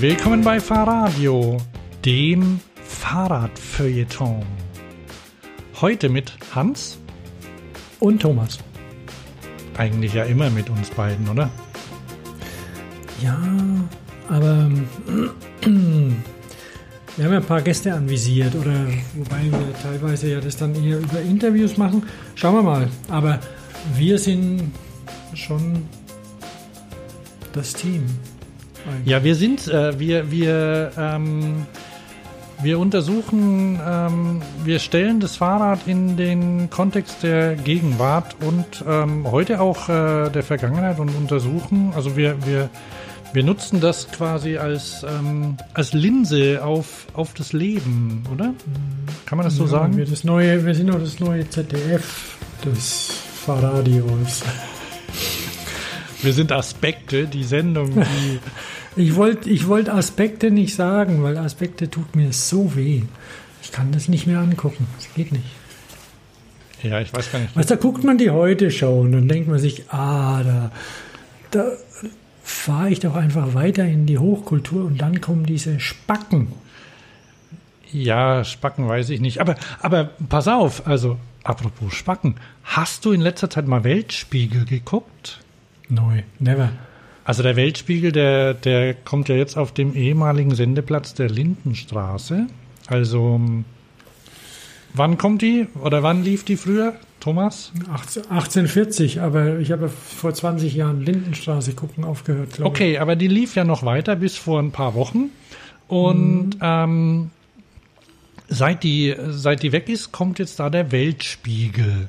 Willkommen bei Fahrradio, dem Fahrradfeuilleton. Heute mit Hans und Thomas. Eigentlich ja immer mit uns beiden, oder? Ja, aber wir haben ja ein paar Gäste anvisiert, oder wobei wir teilweise ja das dann eher über Interviews machen. Schauen wir mal. Aber wir sind schon das Team. Eigentlich. Ja, wir sind, äh, wir, wir, ähm, wir untersuchen, ähm, wir stellen das Fahrrad in den Kontext der Gegenwart und ähm, heute auch äh, der Vergangenheit und untersuchen, also wir, wir, wir nutzen das quasi als, ähm, als Linse auf, auf das Leben, oder? Kann man das so ja, sagen? Wir, das neue, wir sind auch das neue ZDF des Fahrradios. Wir sind Aspekte, die Sendung, die. ich wollte ich wollt Aspekte nicht sagen, weil Aspekte tut mir so weh. Ich kann das nicht mehr angucken. Das geht nicht. Ja, ich weiß gar nicht. Was, da guckt man die heute Show und dann denkt man sich, ah, da, da fahre ich doch einfach weiter in die Hochkultur und dann kommen diese Spacken. Ja, Spacken weiß ich nicht. Aber, aber pass auf, also apropos Spacken, hast du in letzter Zeit mal Weltspiegel geguckt? Neu, never. Also der Weltspiegel, der, der kommt ja jetzt auf dem ehemaligen Sendeplatz der Lindenstraße. Also wann kommt die oder wann lief die früher, Thomas? 1840, aber ich habe vor 20 Jahren Lindenstraße gucken aufgehört. Okay, ich. aber die lief ja noch weiter bis vor ein paar Wochen. Und mhm. ähm, seit, die, seit die weg ist, kommt jetzt da der Weltspiegel.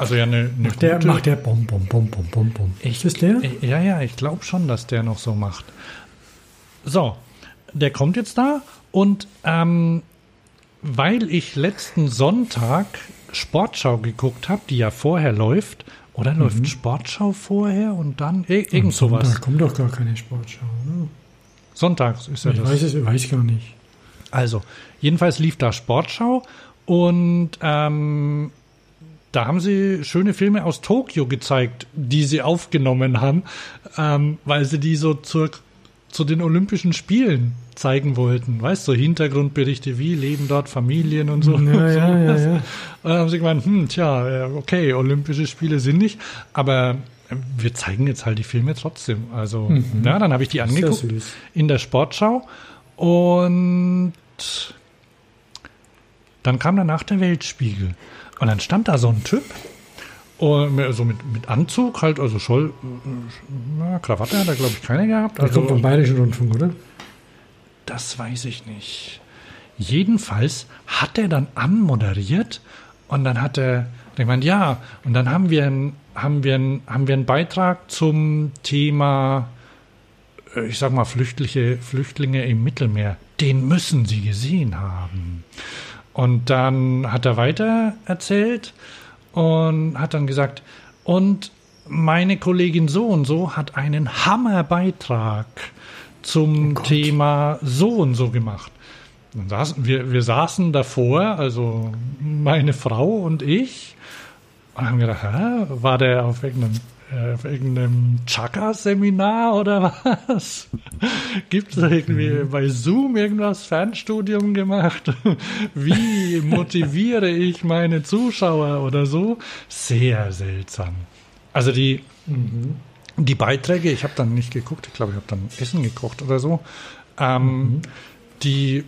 Also ja, eine, eine macht, der, macht der Bom, Bom, Bom, Bom, Bom, Bom. Ich, ist der? Ja, ja, ich glaube schon, dass der noch so macht. So, der kommt jetzt da und ähm, weil ich letzten Sonntag Sportschau geguckt habe, die ja vorher läuft, oder mhm. läuft Sportschau vorher und dann irgend sowas? Da kommt doch gar keine Sportschau. Ne? Sonntags ist ja ich das. Weiß es, weiß gar nicht. Also, jedenfalls lief da Sportschau und ähm, da haben sie schöne Filme aus Tokio gezeigt, die sie aufgenommen haben, ähm, weil sie die so zur, zu den Olympischen Spielen zeigen wollten. Weißt du, so Hintergrundberichte, wie leben dort Familien und so. Ja, ja, ja, ja. Und dann haben sie gemeint, hm, tja, okay, Olympische Spiele sind nicht, aber wir zeigen jetzt halt die Filme trotzdem. Also, mhm. ja, dann habe ich die angeguckt in der Sportschau und dann kam danach der Weltspiegel. Und dann stand da so ein Typ, also mit, mit Anzug, halt, also Scholl, na, Krawatte hat er, glaube ich, keine gehabt. Der also, kommt vom Bayerischen Rundfunk, oder? Das weiß ich nicht. Jedenfalls hat er dann anmoderiert und dann hat er, ich meine, ja, und dann haben wir, ein, haben, wir ein, haben wir einen Beitrag zum Thema, äh, ich sag mal, Flüchtliche, Flüchtlinge im Mittelmeer. Den müssen Sie gesehen haben. Und dann hat er weiter erzählt und hat dann gesagt, und meine Kollegin so und so hat einen Hammerbeitrag zum oh Thema so und so gemacht. Saßen, wir, wir saßen davor, also meine Frau und ich, und haben gedacht, hä, war der auf irgendeinem äh, auf irgendeinem Chakra-Seminar oder was? Gibt es irgendwie mhm. bei Zoom irgendwas Fernstudium gemacht? Wie motiviere ich meine Zuschauer oder so? Sehr seltsam. Also die, mhm. die Beiträge, ich habe dann nicht geguckt, ich glaube, ich habe dann Essen gekocht oder so. Ähm, mhm. die,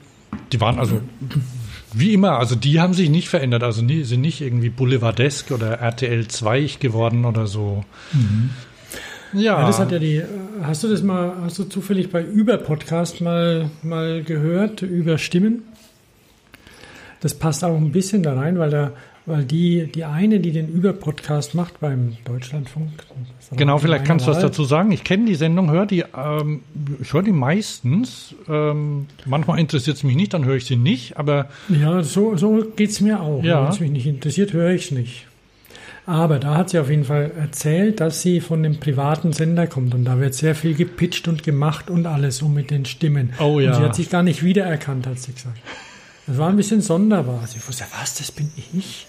die waren also wie immer, also die haben sich nicht verändert, also die sind nicht irgendwie Boulevardesk oder RTL 2 geworden oder so. Mhm. Ja. ja. Das hat ja die. Hast du das mal, hast du zufällig bei Über Podcast mal, mal gehört, über Stimmen? Das passt auch ein bisschen da rein, weil da weil die, die eine, die den Über-Podcast macht beim Deutschlandfunk. Genau, vielleicht kannst du was dazu sagen. Ich kenne die Sendung, höre die, ähm, ich höre die meistens. Ähm, manchmal interessiert es mich nicht, dann höre ich sie nicht, aber. Ja, so, so geht es mir auch. Ja. Wenn es mich nicht interessiert, höre ich es nicht. Aber da hat sie auf jeden Fall erzählt, dass sie von einem privaten Sender kommt und da wird sehr viel gepitcht und gemacht und alles so mit den Stimmen. Oh ja. Und sie hat sich gar nicht wiedererkannt, hat sie gesagt. Das war ein bisschen sonderbar. Sie wusste, was, das bin ich?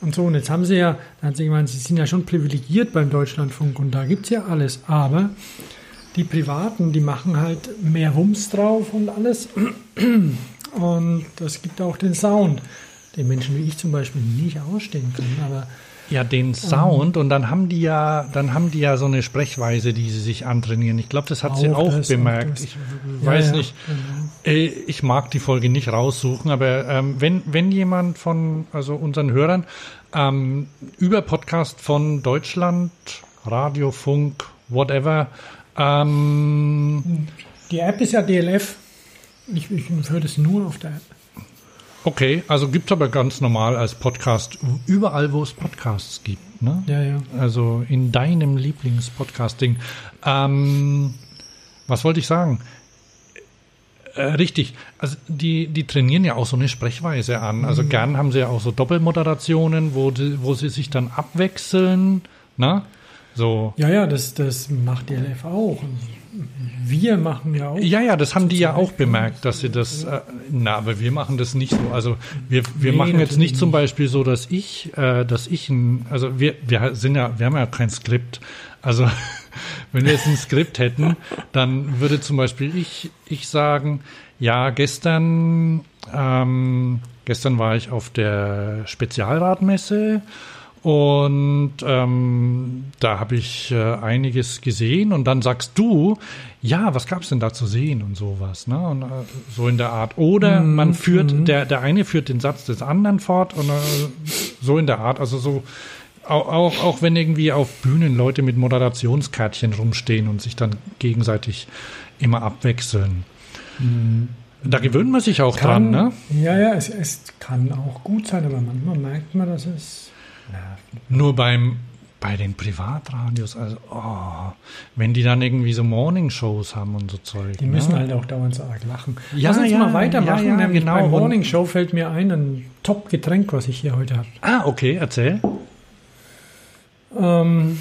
Und so. Und jetzt haben sie ja, da hat sie gemeint, sie sind ja schon privilegiert beim Deutschlandfunk und da gibt es ja alles. Aber die Privaten, die machen halt mehr Wumms drauf und alles. Und das gibt auch den Sound, den Menschen wie ich zum Beispiel nicht ausstehen können. Aber ja, den Sound und dann haben die ja, dann haben die ja so eine Sprechweise, die sie sich antrainieren. Ich glaube, das hat auch sie auch bemerkt. Ich ja, weiß ja, nicht. Äh, ich mag die Folge nicht raussuchen, aber ähm, wenn wenn jemand von also unseren Hörern ähm, über Podcast von Deutschland, Radio, Funk, whatever. Ähm, die App ist ja DLF. Ich, ich höre das nur auf der App. Okay, also gibt es aber ganz normal als Podcast überall, wo es Podcasts gibt. Ne? Ja, ja. Also in deinem Lieblingspodcasting. Ähm, was wollte ich sagen? Äh, richtig, also die, die trainieren ja auch so eine Sprechweise an. Also mhm. gern haben sie ja auch so Doppelmoderationen, wo, die, wo sie sich dann abwechseln. Ne? So. Ja, ja, das, das macht die LF auch. Wir machen ja auch. Ja, ja, das haben die ja auch bemerkt, dass sie das. Äh, na, aber wir machen das nicht so. Also wir, wir nee, machen jetzt nicht zum Beispiel so, dass ich, äh, dass ich ein, also wir, wir sind ja, wir haben ja kein Skript. Also wenn wir jetzt ein Skript hätten, dann würde zum Beispiel ich, ich sagen, ja, gestern, ähm, gestern war ich auf der Spezialradmesse und ähm, da habe ich äh, einiges gesehen und dann sagst du, ja, was gab es denn da zu sehen und sowas, ne? Und, äh, so in der Art. Oder mm, man führt, mm. der, der eine führt den Satz des anderen fort und äh, so in der Art, also so auch, auch, auch wenn irgendwie auf Bühnen Leute mit Moderationskärtchen rumstehen und sich dann gegenseitig immer abwechseln. Mm. Da gewöhnt man sich auch kann, dran, ne? Ja, ja, es, es kann auch gut sein, aber manchmal merkt man, dass es nur beim bei den Privatradios, also oh, wenn die dann irgendwie so Morningshows haben und so Zeug. Die müssen ne? halt auch dauernd so arg lachen. Ja, Lass uns ja, mal weitermachen. Ja, ja, genau. Bei Morningshow fällt mir ein, ein Top-Getränk, was ich hier heute habe. Ah, okay, erzähl. Ähm,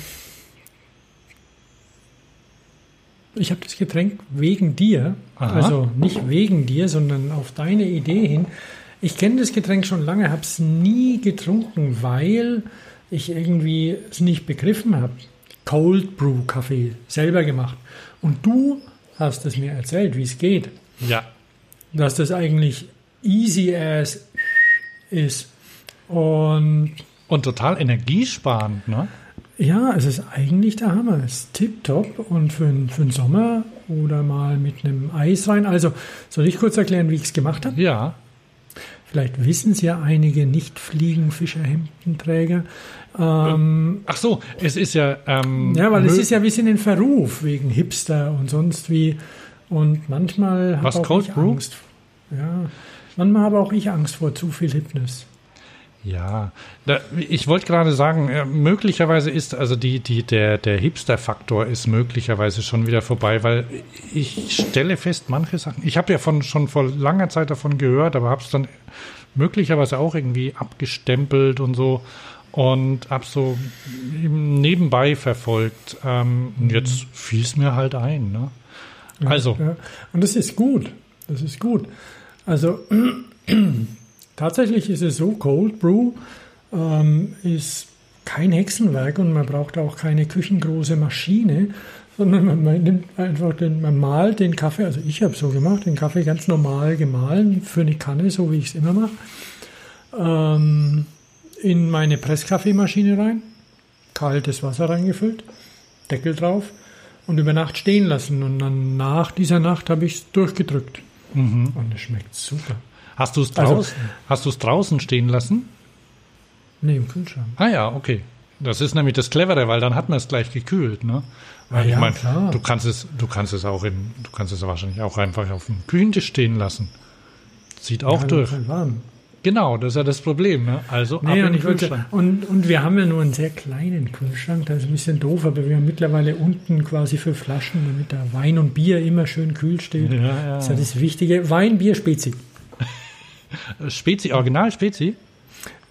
ich habe das Getränk wegen dir, Aha. also nicht wegen dir, sondern auf deine Idee hin. Ich kenne das Getränk schon lange, habe es nie getrunken, weil ich irgendwie es nicht begriffen habe. Cold Brew Kaffee, selber gemacht. Und du hast es mir erzählt, wie es geht. Ja. Dass das eigentlich easy as ist. Und, und total energiesparend, ne? Ja, es ist eigentlich der Hammer. Es ist tipptopp und für, für den Sommer oder mal mit einem Eis rein. Also, soll ich kurz erklären, wie ich es gemacht habe? Ja. Vielleicht wissen es ja einige Nicht-Fliegenfischer-Hemdenträger. Ähm, Ach so, es ist ja. Ähm, ja, weil es ist ja ein bisschen in Verruf wegen Hipster und sonst wie. Und manchmal habe auch Cold ich Brew? Angst. Ja, manchmal habe auch ich Angst vor zu viel Hipness. Ja, da, ich wollte gerade sagen, äh, möglicherweise ist also die, die, der, der Hipster-Faktor ist möglicherweise schon wieder vorbei, weil ich stelle fest, manche Sachen, ich habe ja von, schon vor langer Zeit davon gehört, aber habe es dann möglicherweise auch irgendwie abgestempelt und so und habe so nebenbei verfolgt. Ähm, und jetzt fiel es mir halt ein. Ne? Also. Ja, und das ist gut. Das ist gut. Also Tatsächlich ist es so, Cold Brew ähm, ist kein Hexenwerk und man braucht auch keine küchengroße Maschine, sondern man nimmt einfach den, man malt den Kaffee, also ich habe so gemacht, den Kaffee ganz normal gemahlen für eine Kanne, so wie ich es immer mache, ähm, in meine Presskaffeemaschine rein, kaltes Wasser reingefüllt, Deckel drauf und über Nacht stehen lassen und dann nach dieser Nacht habe ich es durchgedrückt. Mhm. Und es schmeckt super. Hast du es draußen, also, draußen stehen lassen? Nee, im Kühlschrank. Ah ja, okay. Das ist nämlich das Clevere, weil dann hat man es gleich gekühlt, ne? Weil ah, ich meine, du kannst es, du kannst es auch in, du kannst es wahrscheinlich auch einfach auf dem Küchentisch stehen lassen. Zieht auch ja, durch. Warm. Genau, das ist ja das Problem, ne? Also nee, ab in den Kühlschrank. und, und wir haben ja nur einen sehr kleinen Kühlschrank, das ist ein bisschen doof, aber wir haben mittlerweile unten quasi für Flaschen, damit da Wein und Bier immer schön kühl steht. Ja, ja. Das ist ja das Wichtige. Wein, Bier, Spezi. Spezi, Original Spezi?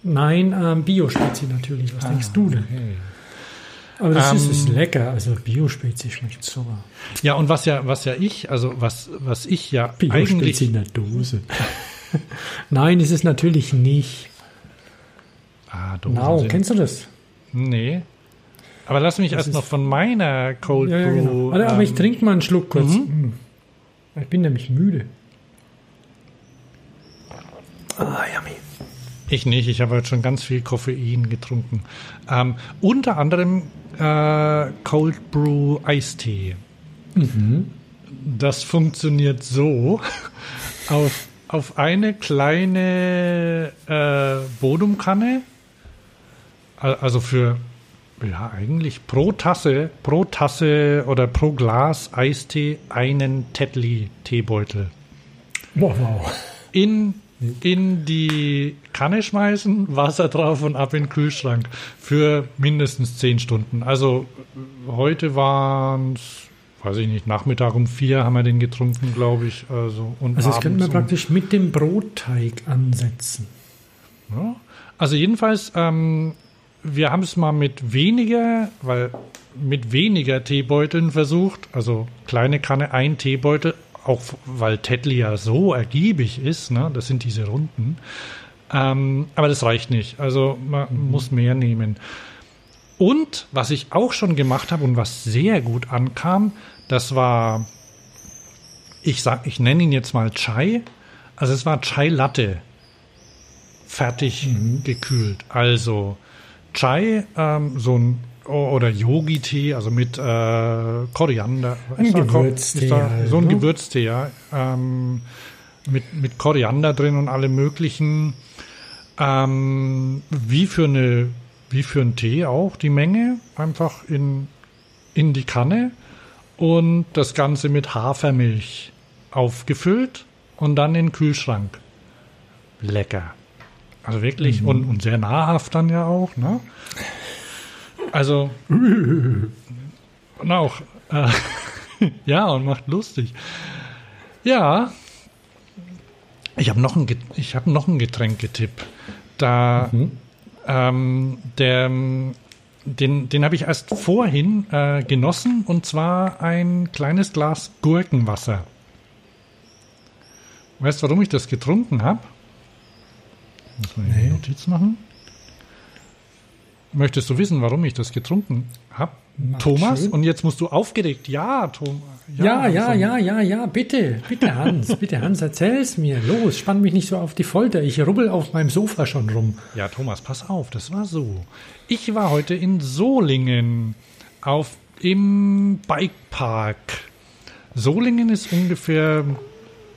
Nein, ähm, Bio-Spezi natürlich. Was ah, denkst du denn? Okay. Aber das ähm, ist, ist, lecker. Also Bio-Spezi schmeckt super. Ja, und was ja, was ja ich, also was, was ich ja eigentlich in der Dose. Nein, ist es natürlich nicht. Ah, Dosen Genau, kennst du das? Nee. Aber lass mich erst noch von meiner Cold ja, ja, genau. Brew. Aber ich ähm, trinke mal einen Schluck kurz. Mhm. Hm. Ich bin nämlich müde. Ah, yummy. Ich nicht, ich habe heute schon ganz viel Koffein getrunken. Ähm, unter anderem äh, Cold Brew Eistee. Das funktioniert so. Auf, auf eine kleine äh, Bodumkanne, al- also für ja eigentlich pro Tasse, pro Tasse oder pro Glas Eistee einen Tetley Teebeutel Wow, wow. in, in die Kanne schmeißen, Wasser drauf und ab in den Kühlschrank für mindestens zehn Stunden. Also heute waren es, weiß ich nicht, Nachmittag um vier haben wir den getrunken, glaube ich. Also, und Also das könnte man praktisch mit dem Brotteig ansetzen. Ja. Also jedenfalls, ähm, wir haben es mal mit weniger, weil mit weniger Teebeuteln versucht, also kleine Kanne, ein Teebeutel, auch weil Tetley ja so ergiebig ist, ne? das sind diese Runden. Ähm, aber das reicht nicht. Also man muss mehr nehmen. Und was ich auch schon gemacht habe und was sehr gut ankam, das war, ich sag, ich nenne ihn jetzt mal Chai. Also es war Chai Latte fertig gekühlt. Also Chai, ähm, so ein oder Yogi-Tee, also mit äh, Koriander. Ein Gewürztee da halt, so ein ne? Gewürztee, ja. Ähm, mit, mit Koriander drin und allem möglichen. Ähm, wie für eine, wie für einen Tee auch die Menge. Einfach in, in die Kanne und das Ganze mit Hafermilch aufgefüllt und dann in den Kühlschrank. Lecker. Also wirklich Mhm. und, und sehr nahrhaft dann ja auch, ne? Also und auch äh, ja und macht lustig. Ja, ich habe noch ein Get- ich habe noch ein Getränketipp. Da ähm, der den, den habe ich erst vorhin äh, genossen und zwar ein kleines Glas Gurkenwasser. Weißt du, warum ich das getrunken habe? Muss man hier Nee. eine Notiz machen? Möchtest du wissen, warum ich das getrunken habe? Thomas? schön. Und jetzt musst du aufgeregt. Ja, Thomas. Ja, ja, ja, ja, ja, bitte, bitte Hans, bitte Hans, erzähl's mir. Los, spann mich nicht so auf die Folter. Ich rubbel auf meinem Sofa schon rum. Ja, Thomas, pass auf, das war so. Ich war heute in Solingen auf im Bikepark. Solingen ist ungefähr,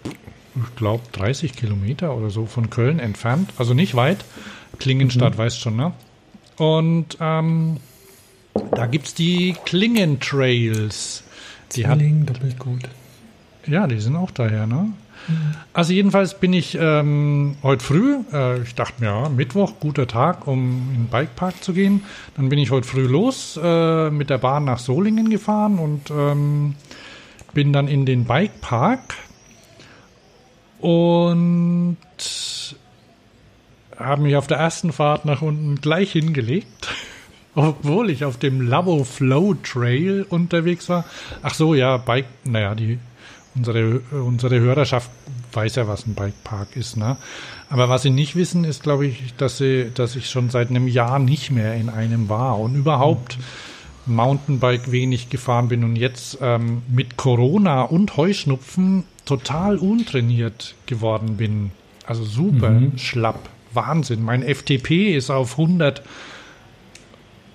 ich glaube, 30 Kilometer oder so von Köln entfernt. Also nicht weit. Klingenstadt, weißt schon, ne? Und ähm, da gibt es die Klingentrails. Die hat Zwilling, doppelt gut. ja, die sind auch daher, ne? Also jedenfalls bin ich ähm, heute früh, äh, ich dachte mir, ja, Mittwoch, guter Tag, um in den Bikepark zu gehen. Dann bin ich heute früh los äh, mit der Bahn nach Solingen gefahren und ähm, bin dann in den Bikepark und habe mich auf der ersten Fahrt nach unten gleich hingelegt, obwohl ich auf dem Labo Flow Trail unterwegs war. Ach so, ja, Bike, naja, die, unsere, unsere Hörerschaft weiß ja, was ein Bikepark ist, ne? Aber was sie nicht wissen, ist, glaube ich, dass sie, dass ich schon seit einem Jahr nicht mehr in einem war und überhaupt Mountainbike wenig gefahren bin und jetzt ähm, mit Corona und Heuschnupfen total untrainiert geworden bin. Also super schlapp. Wahnsinn. Mein FTP ist auf 100,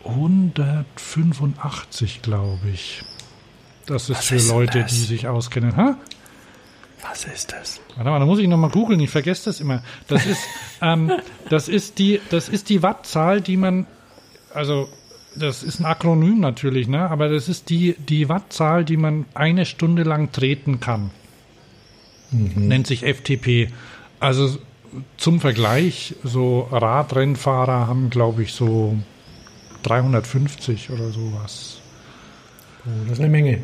185, glaube ich. Das ist Was für ist Leute, das? die sich auskennen. Ha? Was ist das? Warte mal, da muss ich nochmal googeln, ich vergesse das immer. Das ist, ähm, das ist die, das ist die Wattzahl, die man, also das ist ein Akronym natürlich, ne? Aber das ist die, die Wattzahl, die man eine Stunde lang treten kann. Nennt sich FTP. Also zum Vergleich, so Radrennfahrer haben, glaube ich, so 350 oder sowas. Oh, das ist eine Menge.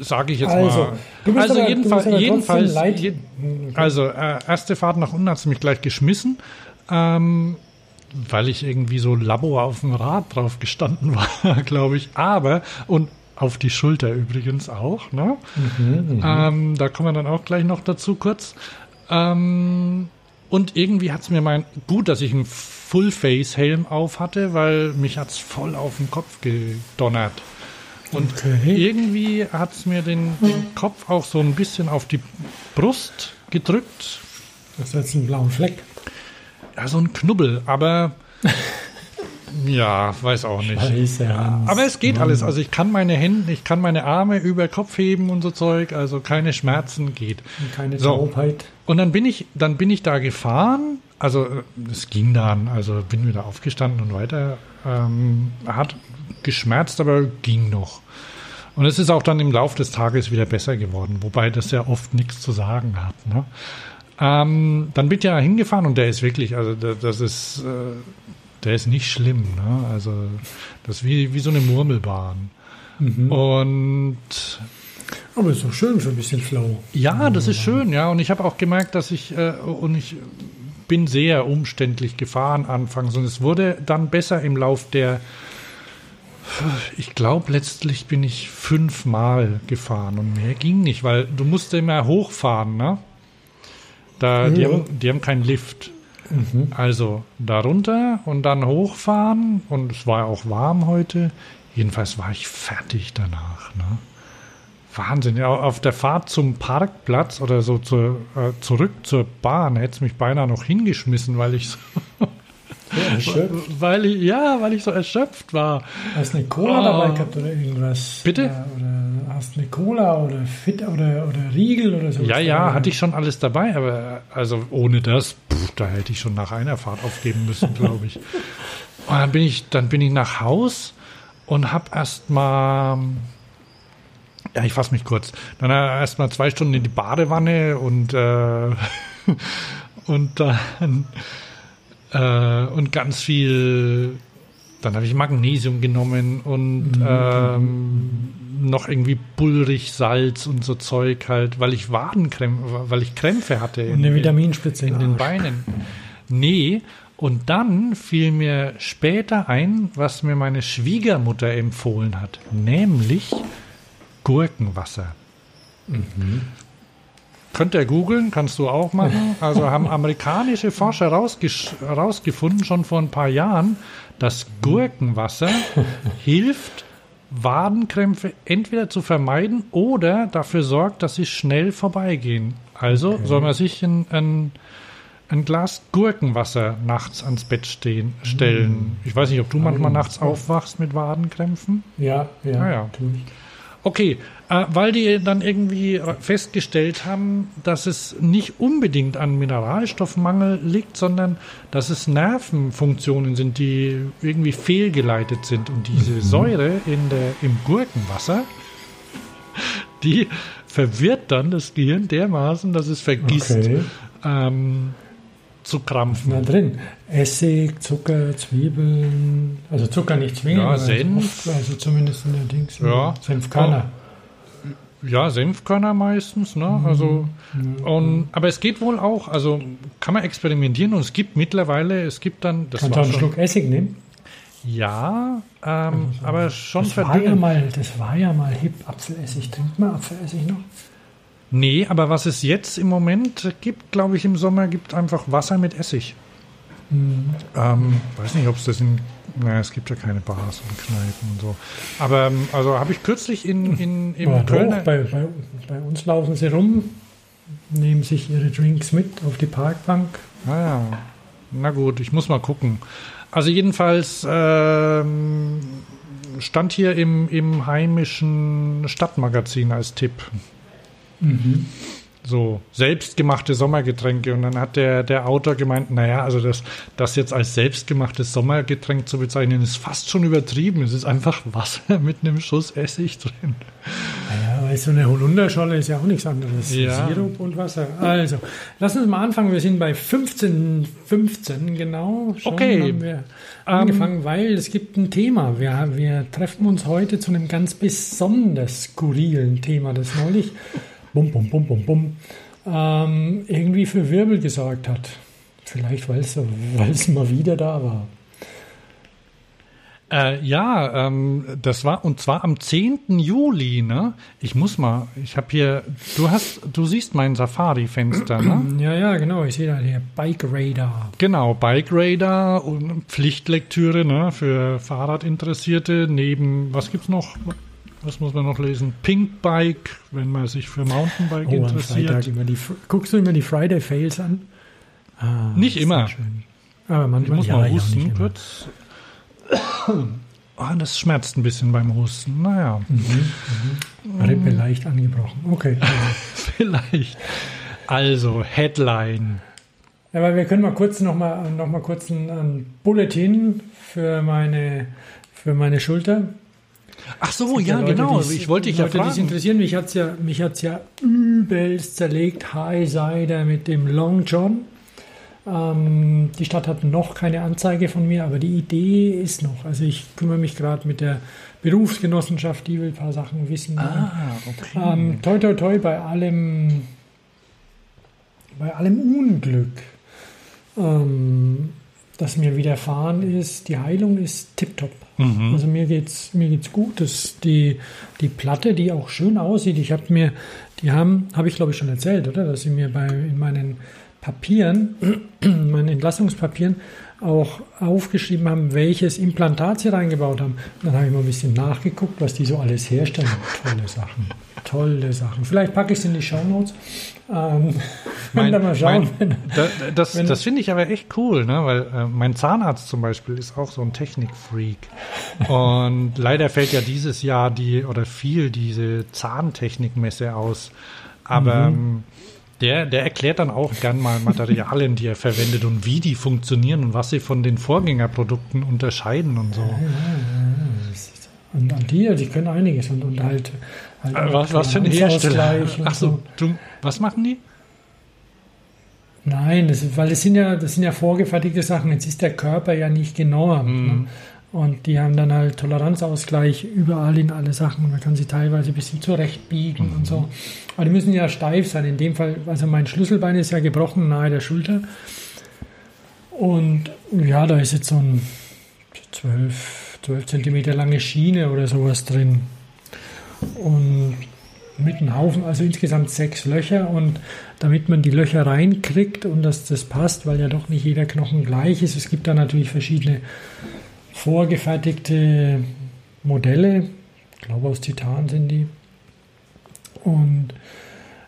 Sage ich jetzt Also, mal. also aber- jedenfalls, jedenfalls, je, also äh, erste Fahrt nach unten hat sie mich gleich geschmissen, ähm, weil ich irgendwie so Labor auf dem Rad drauf gestanden war, glaube ich. Aber und auf die Schulter übrigens auch. Ne? Mhm, ähm, da kommen wir dann auch gleich noch dazu kurz. Ähm, Und irgendwie hat es mir mein, gut, dass ich einen Full-Face-Helm auf hatte, weil mich hat es voll auf den Kopf gedonnert. Und okay. irgendwie hat es mir den, den, Kopf auch so ein bisschen auf die Brust gedrückt. Das ist jetzt ein blauen Fleck. Ja, so ein Knubbel, aber ja, weiß auch nicht. Scheiße, aber es geht alles. Also ich kann meine Hände, ich kann meine Arme über Kopf heben und so Zeug, also keine Schmerzen geht. Und keine Taubheit. So. Und dann bin ich, dann bin ich da gefahren. Also es ging dann, also bin wieder aufgestanden und weiter. Ähm, hat geschmerzt, aber ging noch. Und es ist auch dann im Laufe des Tages wieder besser geworden, wobei das ja oft nichts zu sagen hat. Ne? Ähm, dann bin ich ja hingefahren und der ist wirklich, also das ist, äh, der ist nicht schlimm. Ne? Also das ist wie, wie so eine Murmelbahn. Mhm. Und aber ist doch schön für ein bisschen Flow. Ja, das ist schön, ja. Und ich habe auch gemerkt, dass ich äh, und ich bin sehr umständlich gefahren anfangs und es wurde dann besser im Lauf der ich glaube, letztlich bin ich fünfmal gefahren und mehr ging nicht, weil du musst immer hochfahren, ne? Da, ja. die, haben, die haben keinen Lift. Mhm. Also da runter und dann hochfahren und es war auch warm heute. Jedenfalls war ich fertig danach. Ne? Wahnsinn. Ja, auf der Fahrt zum Parkplatz oder so zur, äh, zurück zur Bahn hätte es mich beinahe noch hingeschmissen, weil ich so Erschöpft. Weil ich, ja, weil ich so erschöpft war. Hast du eine Cola oh. dabei gehabt oder irgendwas? Bitte? Oder hast du eine Cola oder Fit oder, oder Riegel oder so? Ja, ja, hatte ich schon alles dabei, aber also ohne das, pff, da hätte ich schon nach einer Fahrt aufgeben müssen, glaube ich. Und dann bin ich, dann bin ich nach Haus und habe erst mal ja, ich fasse mich kurz. Dann erst mal zwei Stunden in die Badewanne und äh, und dann äh, und ganz viel, dann habe ich Magnesium genommen und mhm. ähm, noch irgendwie Bullrich, Salz und so Zeug halt, weil ich Wadenkrämpfe, weil ich Krämpfe hatte. Und eine Vitaminspitze in den Beinen. Nee, und dann fiel mir später ein, was mir meine Schwiegermutter empfohlen hat, nämlich Gurkenwasser. Mhm. Könnt ihr googeln, kannst du auch machen. Also haben amerikanische Forscher herausgefunden, schon vor ein paar Jahren, dass Gurkenwasser hilft, Wadenkrämpfe entweder zu vermeiden oder dafür sorgt, dass sie schnell vorbeigehen. Also okay. soll man sich ein, ein, ein, Glas Gurkenwasser nachts ans Bett stehen, stellen. Mm. Ich weiß nicht, ob du manchmal nachts aufwachst mit Wadenkrämpfen. Ja, ja, ah, ja. Okay, äh, weil die dann irgendwie festgestellt haben, dass es nicht unbedingt an Mineralstoffmangel liegt, sondern dass es Nervenfunktionen sind, die irgendwie fehlgeleitet sind. Und diese mhm. Säure in der, im Gurkenwasser, die verwirrt dann das Gehirn dermaßen, dass es vergisst, okay. ähm, zu krampfen. Da drin. Essig, Zucker, Zwiebeln, also Zucker nicht zwingend, ja, Senf. Oft, also zumindest in der Dings. Ja. Senfkörner. Ja, Senfkörner meistens, ne? Mhm. Also, und, aber es geht wohl auch, also kann man experimentieren und es gibt mittlerweile, es gibt dann. Das Kannst du einen Schluck Essig nehmen? Ja, ähm, also, aber schon das verdünnt. War ja mal, das war ja mal hip, Apfelessig. Trinkt man Apfelessig noch? Nee, aber was es jetzt im Moment gibt, glaube ich, im Sommer, gibt einfach Wasser mit Essig. Mhm. Ähm, weiß nicht, ob es das in. Naja, es gibt ja keine Bars und Kneipen und so. Aber ähm, also habe ich kürzlich in, in, im ja, Kölner. Doch, bei, bei, bei, uns laufen sie rum, nehmen sich ihre Drinks mit auf die Parkbank. Naja, ah na gut, ich muss mal gucken. Also jedenfalls ähm, stand hier im, im heimischen Stadtmagazin als Tipp. Mhm. So selbstgemachte Sommergetränke. Und dann hat der, der Autor gemeint, naja, also das, das jetzt als selbstgemachtes Sommergetränk zu bezeichnen, ist fast schon übertrieben. Es ist einfach Wasser mit einem Schuss Essig drin. Naja, weil so eine Holunderscholle ist ja auch nichts anderes. Ja. Sirup und Wasser. Also, lass uns mal anfangen. Wir sind bei 15, 15 genau. Schon okay. haben wir angefangen, um, weil es gibt ein Thema. Wir, wir treffen uns heute zu einem ganz besonders skurrilen Thema, das neulich bum, bum, bum, bum, bum, ähm, irgendwie für Wirbel gesorgt hat. Vielleicht, weil es mal wieder da war. Äh, ja, ähm, das war und zwar am 10. Juli, ne? Ich muss mal, ich habe hier, du hast, du siehst mein Safari-Fenster, ne? Ja, ja, genau, ich sehe da hier Bike Radar. Genau, Bike Radar und Pflichtlektüre, ne? Für Fahrradinteressierte. Neben, was gibt's noch? Was muss man noch lesen? Pink Bike, wenn man sich für Mountainbike oh, interessiert. Freitag immer die, guckst du immer die Friday Fails an? Ah, nicht immer. Aber manchmal ich muss ja, mal husten kurz. Oh, das schmerzt ein bisschen beim Husten. Naja. Mhm, mhm. Rippe leicht angebrochen. Okay. Vielleicht. Also, Headline. Ja, weil wir können mal kurz noch mal, noch mal kurz ein, ein Bulletin für meine, für meine Schulter. Ach so, ja, Leute, genau. Ich wollte dich ja Leute, fragen. interessieren. Mich hat es ja, ja übelst zerlegt. High Sider mit dem Long John. Ähm, die Stadt hat noch keine Anzeige von mir, aber die Idee ist noch. Also ich kümmere mich gerade mit der Berufsgenossenschaft, die will ein paar Sachen wissen. Ah, okay. Ähm, toi, toi, toi, bei allem, bei allem Unglück, ähm, das mir widerfahren ist, die Heilung ist tipptopp. Mhm. Also mir geht's mir geht's gut. Das, die, die Platte, die auch schön aussieht, ich habe mir, die haben, habe ich glaube ich schon erzählt, oder? Dass sie mir bei in meinen Papieren, meinen Entlassungspapieren, auch aufgeschrieben haben, welches Implantat sie reingebaut haben. Und dann habe ich mal ein bisschen nachgeguckt, was die so alles herstellen. Tolle Sachen. Tolle Sachen. Vielleicht packe ich es in die Shownotes. Ähm, mein, mal schauen. Mein, da, das das finde ich aber echt cool, ne? weil äh, mein Zahnarzt zum Beispiel ist auch so ein Technikfreak. Und leider fällt ja dieses Jahr die oder viel diese Zahntechnikmesse aus. Aber mhm. Ähm, der, der erklärt dann auch gern mal Materialien, die er verwendet und wie die funktionieren und was sie von den Vorgängerprodukten unterscheiden und so. Und an die, die können einiges und, und halt, halt äh, was, was für ein Hersteller? Achso, so. Was machen die? Nein, das ist, weil das sind ja, das sind ja vorgefertigte Sachen. Jetzt ist der Körper ja nicht genormt. Mhm. Ne? Und die haben dann halt Toleranzausgleich überall in alle Sachen. Man kann sie teilweise ein bisschen zurechtbiegen mhm. und so. Aber die müssen ja steif sein. In dem Fall, also mein Schlüsselbein ist ja gebrochen nahe der Schulter. Und ja, da ist jetzt so ein 12, 12 Zentimeter lange Schiene oder sowas drin. Und mit einem Haufen, also insgesamt sechs Löcher. Und damit man die Löcher reinkriegt und dass das passt, weil ja doch nicht jeder Knochen gleich ist, es gibt da natürlich verschiedene vorgefertigte Modelle. Ich glaube, aus Titan sind die. Und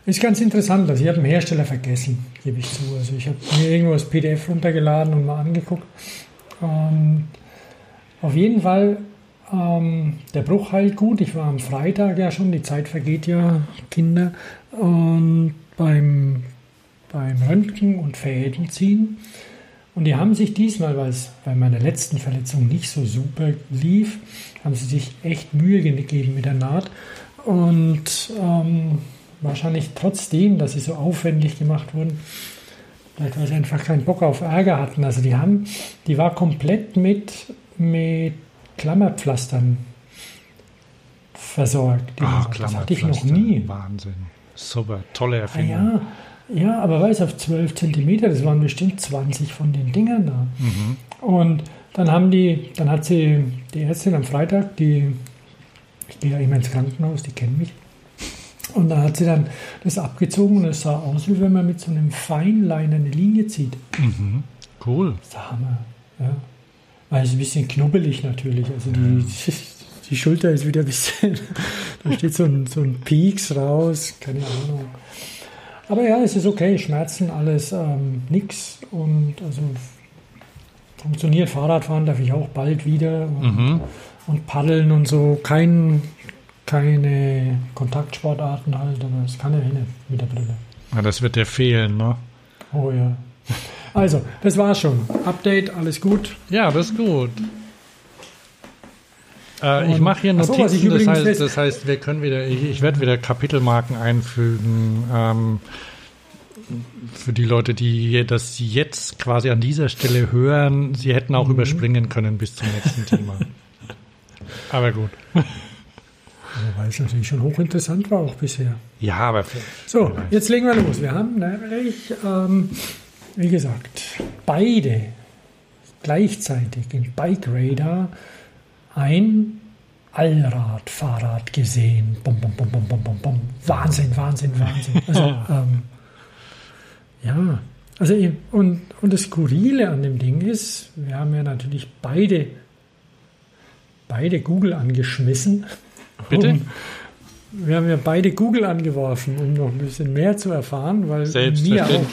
ist ganz interessant. Also ich habe den Hersteller vergessen, gebe ich zu. Also ich habe mir irgendwo das PDF runtergeladen und mal angeguckt. Und auf jeden Fall, ähm, der Bruch heilt gut. Ich war am Freitag ja schon, die Zeit vergeht ja, Kinder. Und beim, beim Röntgen und Fäden ziehen und die haben sich diesmal, weil es bei meiner letzten Verletzung nicht so super lief, haben sie sich echt Mühe gegeben mit der Naht. Und ähm, wahrscheinlich trotzdem, dass sie so aufwendig gemacht wurden, vielleicht weil sie einfach keinen Bock auf Ärger hatten. Also die haben, die war komplett mit, mit Klammerpflastern versorgt. Oh, das hatte ich noch nie. Wahnsinn. Super, tolle Erfindung. Ah, ja. Ja, aber weiß auf 12 Zentimeter, das waren bestimmt 20 von den Dingern da. Mhm. Und dann haben die, dann hat sie die Ärztin am Freitag, die, ich gehe ja immer ins Krankenhaus, die kennen mich. Und dann hat sie dann das abgezogen und es sah aus, wie wenn man mit so einem Feinliner eine Linie zieht. Mhm. Cool. Das ist der Hammer. Ja. Weil es ein bisschen knubbelig natürlich. Also die, die Schulter ist wieder ein bisschen, da steht so ein, so ein Peaks raus, keine Ahnung. Aber ja, es ist okay, Schmerzen, alles ähm, nix und also funktioniert. Fahrradfahren darf ich auch bald wieder und, mhm. und paddeln und so. Kein, keine Kontaktsportarten halt, aber es kann ja hin mit der Brille. Ja, das wird dir fehlen, ne? Oh ja. Also, das war's schon. Update, alles gut? Ja, das ist gut. Äh, ich mache hier Notizen, so, das, heißt, das heißt, wir können wieder, ich, ich werde wieder Kapitelmarken einfügen. Ähm, für die Leute, die das jetzt quasi an dieser Stelle hören, sie hätten auch mhm. überspringen können bis zum nächsten Thema. Aber gut. Weil es natürlich schon hochinteressant war auch bisher. Ja, aber. So, jetzt legen wir los. Wir haben nämlich, ähm, wie gesagt, beide gleichzeitig in Bike Radar ein Allradfahrrad gesehen. Bum, bum, bum, bum, bum, bum. Wahnsinn, Wahnsinn, Wahnsinn. Also, ähm, ja, also und, und das Skurrile an dem Ding ist, wir haben ja natürlich beide, beide Google angeschmissen. Bitte? Um, wir haben ja beide Google angeworfen, um noch ein bisschen mehr zu erfahren, weil mir auch,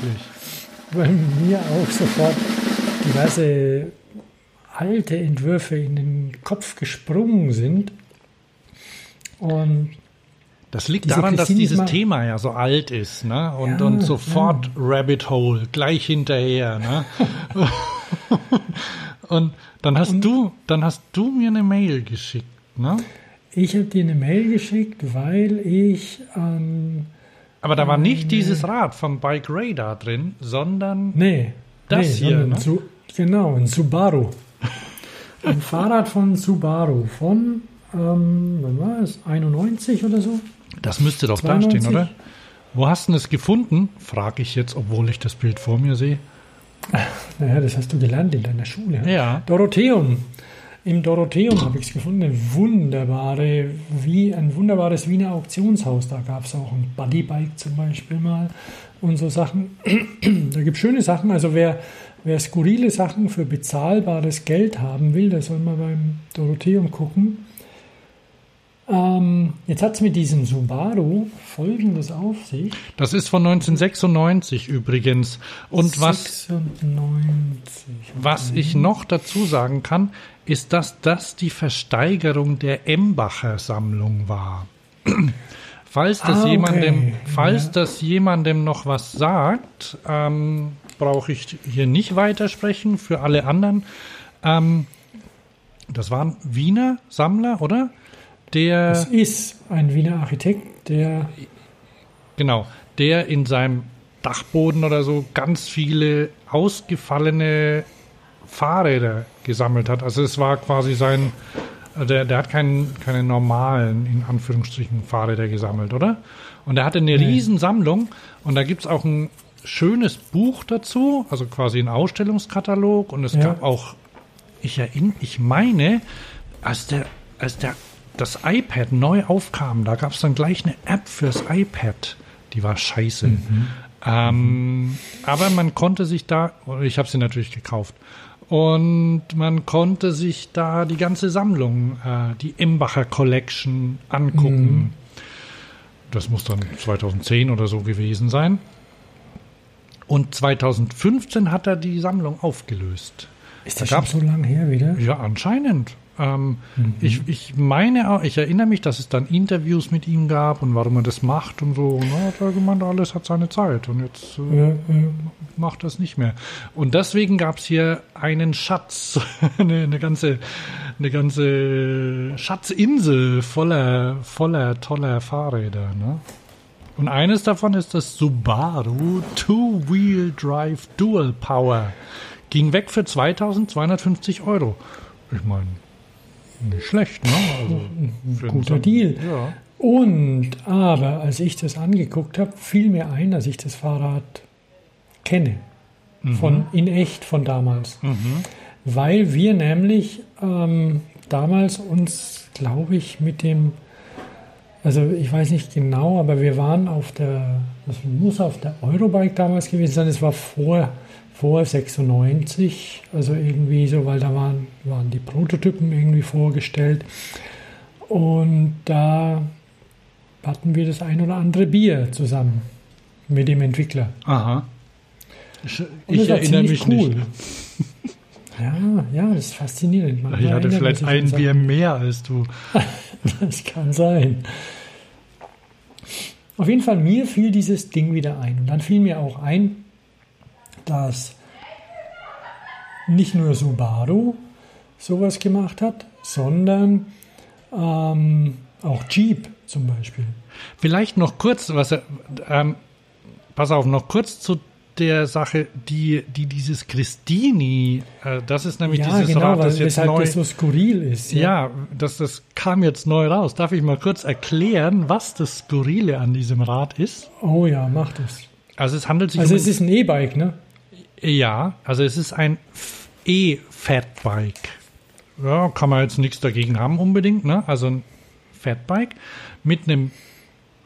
weil mir auch sofort diverse alte Entwürfe in den Kopf gesprungen sind. Und das liegt daran, dass dieses Thema ja so alt ist, ne? Und, ja, und sofort ja. Rabbit Hole, gleich hinterher, ne? und dann hast und, du, dann hast du mir eine Mail geschickt, ne? Ich habe dir eine Mail geschickt, weil ich ähm, Aber da war nicht dieses Rad vom Bike Radar drin, sondern nee, das nee, hier. Ne? Zu, genau, ein Subaru. ein Fahrrad von Subaru von, ähm, wann war es, 91 oder so? Das müsste doch 92. da stehen, oder? Wo hast du es gefunden? Frage ich jetzt, obwohl ich das Bild vor mir sehe. naja, das hast du gelernt in deiner Schule. Ja. Dorotheum. Im Dorotheum habe ich es gefunden. Eine wunderbare, wie ein wunderbares Wiener Auktionshaus. Da gab es auch ein Bodybike zum Beispiel mal und so Sachen. da gibt es schöne Sachen. Also wer, wer skurrile Sachen für bezahlbares Geld haben will, der soll mal beim Dorotheum gucken. Ähm, jetzt hat es mit diesem Subaru folgendes auf sich. Das ist von 1996 übrigens. Und was, 96, okay. was ich noch dazu sagen kann, ist, dass das die Versteigerung der Embacher Sammlung war. falls das, ah, okay. jemandem, falls ja. das jemandem noch was sagt, ähm, brauche ich hier nicht weitersprechen. Für alle anderen, ähm, das waren Wiener Sammler, oder? der. Das ist ein Wiener Architekt, der. Genau, der in seinem Dachboden oder so ganz viele ausgefallene Fahrräder gesammelt hat. Also es war quasi sein, der, der hat keinen, keine normalen, in Anführungsstrichen, Fahrräder gesammelt, oder? Und er hatte eine nee. Riesensammlung und da gibt es auch ein schönes Buch dazu, also quasi ein Ausstellungskatalog und es ja. gab auch, ich erinnere, ich meine, als der, als der das iPad neu aufkam, da gab es dann gleich eine App fürs iPad. Die war scheiße. Mhm. Ähm, aber man konnte sich da, ich habe sie natürlich gekauft, und man konnte sich da die ganze Sammlung, äh, die Imbacher Collection angucken. Mhm. Das muss dann 2010 oder so gewesen sein. Und 2015 hat er die Sammlung aufgelöst. Ist das schon so lange her wieder? Ja, anscheinend. Ähm, mhm. ich, ich meine ich erinnere mich, dass es dann Interviews mit ihm gab und warum er das macht und so. Und er hat gemeint, alles hat seine Zeit und jetzt äh, ja, ja. macht das nicht mehr. Und deswegen gab es hier einen Schatz, eine, eine, ganze, eine ganze Schatzinsel voller, voller toller Fahrräder. Ne? Und eines davon ist das Subaru Two-Wheel Drive Dual Power. Ging weg für 2250 Euro. Ich meine, nicht schlecht, ne? Also Guter Deal. Ja. Und aber als ich das angeguckt habe, fiel mir ein, dass ich das Fahrrad kenne. Mhm. Von in echt von damals. Mhm. Weil wir nämlich ähm, damals uns, glaube ich, mit dem, also ich weiß nicht genau, aber wir waren auf der, das muss auf der Eurobike damals gewesen sein, es war vor vor 96, also irgendwie so, weil da waren, waren die Prototypen irgendwie vorgestellt. Und da hatten wir das ein oder andere Bier zusammen mit dem Entwickler. Aha. Ich, ich erinnere mich cool. nicht. Ja, ja, das ist faszinierend. Man ich hatte vielleicht ein Bier mehr als du. das kann sein. Auf jeden Fall, mir fiel dieses Ding wieder ein. Und dann fiel mir auch ein, dass nicht nur Subaru sowas gemacht hat, sondern ähm, auch Jeep zum Beispiel. Vielleicht noch kurz, was ähm, pass auf, noch kurz zu der Sache, die, die dieses Christini, äh, das ist nämlich ja, dieses genau, Rad, das jetzt neu, das so skurril ist. Ja, ja das, das kam jetzt neu raus. Darf ich mal kurz erklären, was das Skurrile an diesem Rad ist? Oh ja, macht es. Also es handelt sich also um es ist ein E-Bike, ne? Ja, also es ist ein E-Fatbike. ja, kann man jetzt nichts dagegen haben unbedingt, ne? Also ein Fatbike mit einem,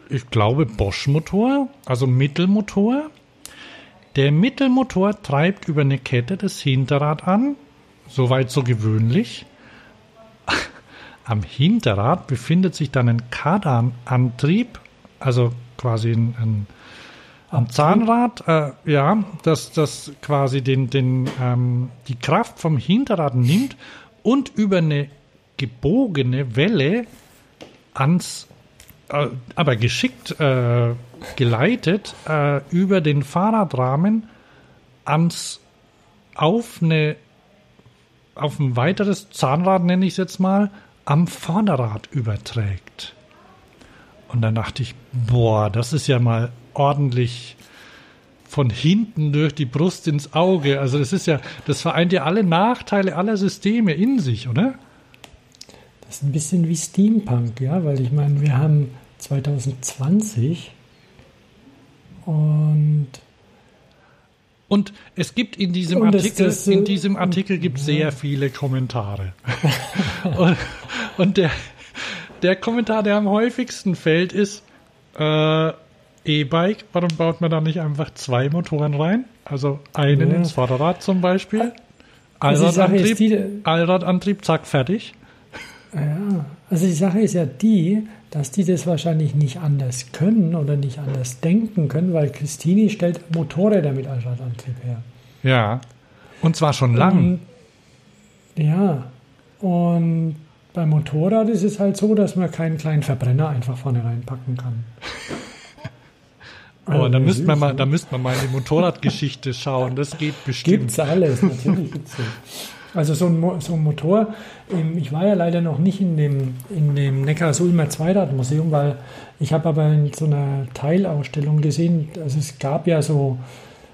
ich glaube, Bosch-Motor, also Mittelmotor. Der Mittelmotor treibt über eine Kette das Hinterrad an, soweit so gewöhnlich. Am Hinterrad befindet sich dann ein Kardanantrieb, also quasi ein, ein, ein Zahnrad, äh, ja, das, das quasi den, den, ähm, die Kraft vom Hinterrad nimmt und über eine gebogene Welle ans, äh, aber geschickt äh, geleitet, äh, über den Fahrradrahmen ans, auf eine, auf ein weiteres Zahnrad, nenne ich es jetzt mal, am Vorderrad überträgt. Und dann dachte ich, boah, das ist ja mal ordentlich von hinten durch die Brust ins Auge. Also das ist ja, das vereint ja alle Nachteile aller Systeme in sich, oder? Das ist ein bisschen wie Steampunk, ja, weil ich meine, wir haben 2020 und und es gibt in diesem und Artikel, das, das, in diesem Artikel gibt ja. sehr viele Kommentare. und, und der, der Kommentar, der am häufigsten fällt, ist, äh, E-Bike, warum baut man da nicht einfach zwei Motoren rein? Also einen ja. ins Vorderrad zum Beispiel. Also Allradantrieb, die, Allradantrieb, zack, fertig. Ja, also die Sache ist ja die, dass die das wahrscheinlich nicht anders können oder nicht anders denken können, weil Christini stellt Motorräder mit Allradantrieb her. Ja, und zwar schon lang. Und, ja, und beim Motorrad ist es halt so, dass man keinen kleinen Verbrenner einfach vorne reinpacken kann. Oh, da müsste man mal, da müsste man mal in die Motorradgeschichte schauen. Das geht bestimmt. Gibt's alles, natürlich gibt's das. Also so ein, so ein Motor, ähm, ich war ja leider noch nicht in dem, in dem Neckar-Sulmer Zweiradmuseum, weil ich habe aber in so einer Teilausstellung gesehen, also es gab ja so,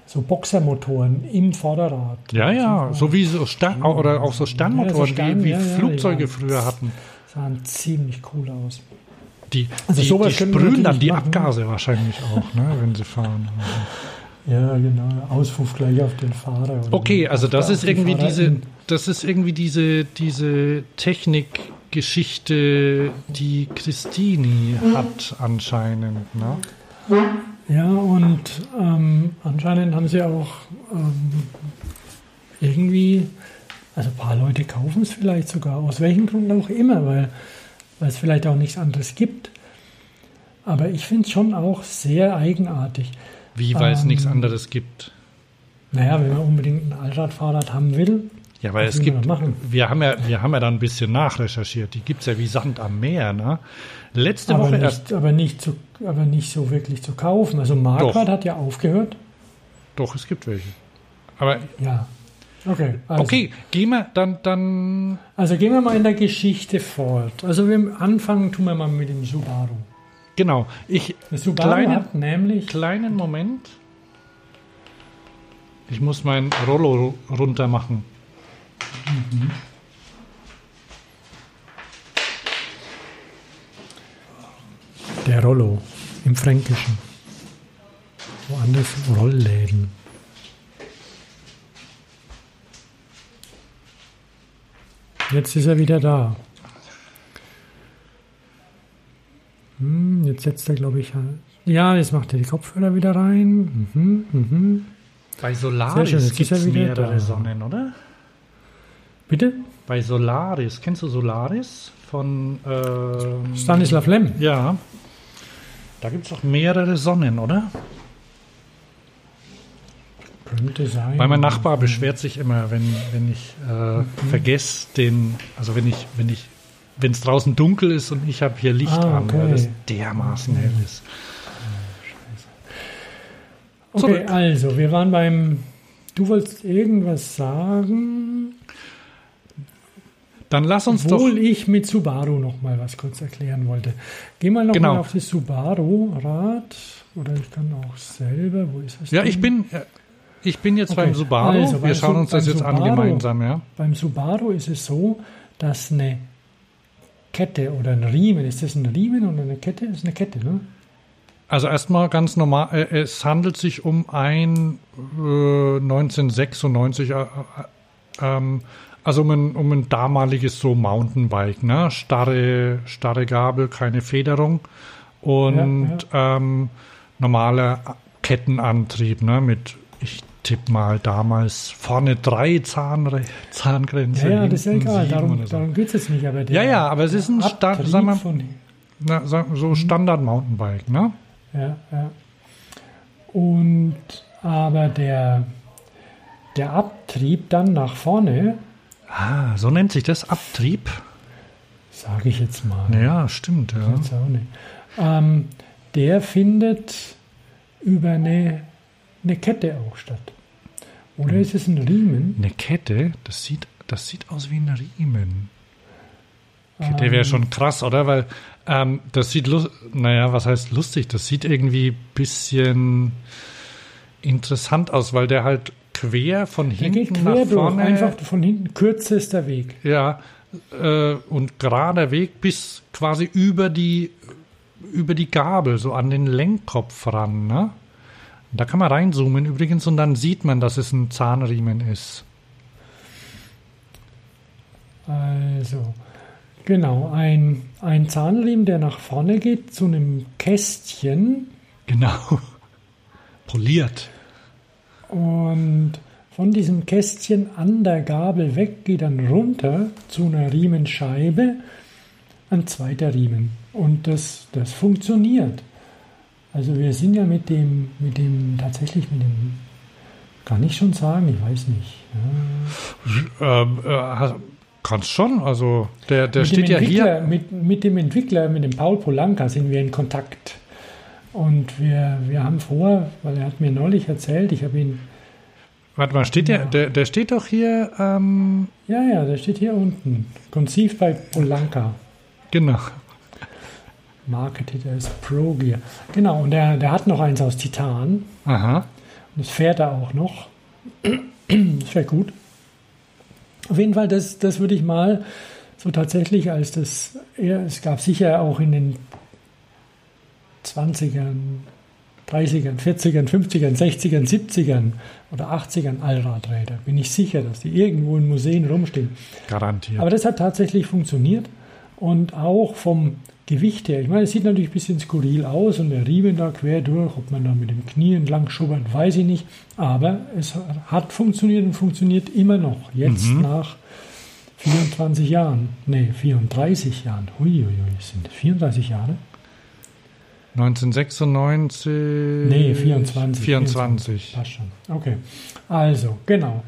so Boxermotoren im Vorderrad. Ja, ja, so wie so Stern, oder auch so Sternmotoren, ja, so Stern, wie, wie ja, Flugzeuge ja, früher hatten. Sahen ziemlich cool aus. Die, also die, die sprühen dann die machen. Abgase wahrscheinlich auch, ne, wenn sie fahren. Ja, genau. Auspuff gleich auf den Fahrer. Okay, also das ist irgendwie diese, das ist irgendwie diese, diese Technikgeschichte, die Christini hat anscheinend. Ne? Ja, und ähm, anscheinend haben sie auch ähm, irgendwie, also ein paar Leute kaufen es vielleicht sogar, aus welchem Grund auch immer, weil weil es vielleicht auch nichts anderes gibt. Aber ich finde es schon auch sehr eigenartig. Wie, weil ähm, es nichts anderes gibt? Naja, wenn man unbedingt ein Allradfahrrad haben will. Ja, weil es gibt, wir haben ja, wir haben ja da ein bisschen nachrecherchiert. Die gibt es ja wie Sand am Meer, ne? Letzte aber Woche nicht, erst. Aber nicht, zu, aber nicht so wirklich zu kaufen. Also Marquardt hat ja aufgehört. Doch, es gibt welche. Aber ja. Okay, also. okay, gehen wir dann, dann. Also gehen wir mal in der Geschichte fort. Also wir anfangen tun wir mal mit dem Subaru. Genau. Ich Subaru kleinen, hat nämlich kleinen Moment. Ich muss mein Rollo runter machen. Mhm. Der Rollo im Fränkischen. Woanders Rollläden. Jetzt ist er wieder da. Hm, jetzt setzt er, glaube ich, ja, jetzt macht er die Kopfhörer wieder rein. Mhm, mhm. Bei Solaris gibt es mehrere da. Sonnen, oder? Bitte? Bei Solaris, kennst du Solaris von ähm, Stanislav Lem? Ja. Da gibt es auch mehrere Sonnen, oder? Könnte sein. Weil mein Nachbar beschwert sich immer, wenn, wenn ich äh, mhm. vergesse, den, also wenn ich, wenn ich, wenn es draußen dunkel ist und ich habe hier Licht ah, an, weil es dermaßen hell ist. Okay, Zurück. also wir waren beim, du wolltest irgendwas sagen. Dann lass uns Obwohl doch. ich mit Subaru noch mal was kurz erklären wollte. Geh mal noch genau. mal auf das Subaru-Rad. Oder ich kann auch selber. Wo ist das? Ja, denn? ich bin. Ich bin jetzt okay. beim Subaru. Also, Wir schauen uns das jetzt Subaru, an gemeinsam, ja. Beim Subaru ist es so, dass eine Kette oder ein Riemen, ist das ein Riemen oder eine Kette? Das ist eine Kette, ne? Also erstmal ganz normal, äh, es handelt sich um ein äh, 1996 äh, äh, ähm, Also um ein, um ein damaliges so Mountainbike, ne? Starre, starre Gabel, keine Federung und ja, ja. Ähm, normaler Kettenantrieb, ne? Mit, ich tippe mal damals vorne drei Zahn, Zahngrenzen. Ja, ja, das ist ja egal, darum, so. darum geht es jetzt nicht. Aber ja, ja, aber es ist ein Sta sagen wir, na, so mhm. Standard Mountainbike, ne? Ja, ja. Und aber der, der Abtrieb dann nach vorne. Ah, so nennt sich das Abtrieb. Sage ich jetzt mal. Ja, stimmt. Ja. Ähm, der findet über eine, eine Kette auch statt. Oder ist es ein Riemen? Eine Kette? Das sieht, das sieht aus wie ein Riemen. Kette wäre ähm. schon krass, oder? Weil ähm, das sieht, naja, was heißt lustig? Das sieht irgendwie ein bisschen interessant aus, weil der halt quer von der hinten quer nach vorne. Durch, einfach von hinten kürzester Weg. Ja, äh, und gerader Weg bis quasi über die über die Gabel, so an den Lenkkopf ran. Ne? Da kann man reinzoomen übrigens und dann sieht man, dass es ein Zahnriemen ist. Also, genau, ein, ein Zahnriemen, der nach vorne geht zu einem Kästchen. Genau, poliert. Und von diesem Kästchen an der Gabel weg geht dann runter zu einer Riemenscheibe ein zweiter Riemen. Und das, das funktioniert. Also wir sind ja mit dem, mit dem, tatsächlich mit dem, kann ich schon sagen, ich weiß nicht. Ja. Ähm, äh, kannst schon, also der, der steht ja hier. Mit, mit dem Entwickler, mit dem Paul Polanka sind wir in Kontakt. Und wir, wir haben vor, weil er hat mir neulich erzählt, ich habe ihn. Warte mal, steht ja. der, der, der steht doch hier. Ähm ja, ja, der steht hier unten. Conceived bei Polanka. Genau. Marketed als Pro Gear. Genau, und der, der hat noch eins aus Titan. Aha. Und das fährt er auch noch. Das wäre gut. Auf jeden Fall, das, das würde ich mal so tatsächlich als das, ja, es gab sicher auch in den 20ern, 30ern, 40ern, 50ern, 60ern, 70ern oder 80ern Allradräder. Bin ich sicher, dass die irgendwo in Museen rumstehen. Garantiert. Aber das hat tatsächlich funktioniert und auch vom Gewicht her. Ich meine, es sieht natürlich ein bisschen skurril aus und der Riemen da quer durch, ob man da mit dem Knie entlang schubbert, weiß ich nicht. Aber es hat funktioniert und funktioniert immer noch. Jetzt mhm. nach 24 Jahren. Nee, 34 Jahren. Huiuiui, sind das 34 Jahre? 1996. Nee, 24. 24. Passt schon. Okay. Also, genau.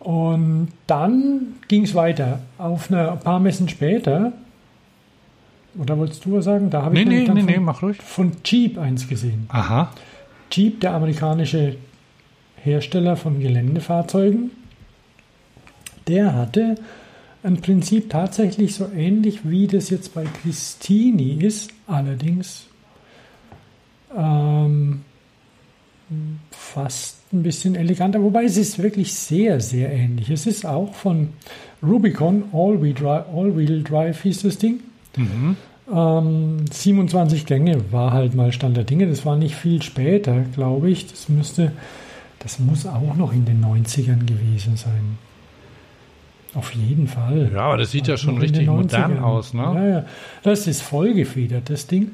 Und dann ging es weiter. Auf eine, ein paar Messen später oder wolltest du was sagen? Da habe nee, ich nee, nee, von, nee, von Jeep eins gesehen. Aha. Jeep, der amerikanische Hersteller von Geländefahrzeugen, der hatte ein Prinzip tatsächlich so ähnlich wie das jetzt bei Christini ist, allerdings ähm, fast ein bisschen eleganter, wobei es ist wirklich sehr, sehr ähnlich. Es ist auch von Rubicon, All-Wheel Drive, All Drive hieß das Ding. Mhm. Ähm, 27 Gänge war halt mal Stand der Dinge. Das war nicht viel später, glaube ich. Das müsste, das muss auch noch in den 90ern gewesen sein. Auf jeden Fall. Ja, aber das sieht ja schon richtig modern aus, ne? Ja, ja. Das ist vollgefedert, das Ding.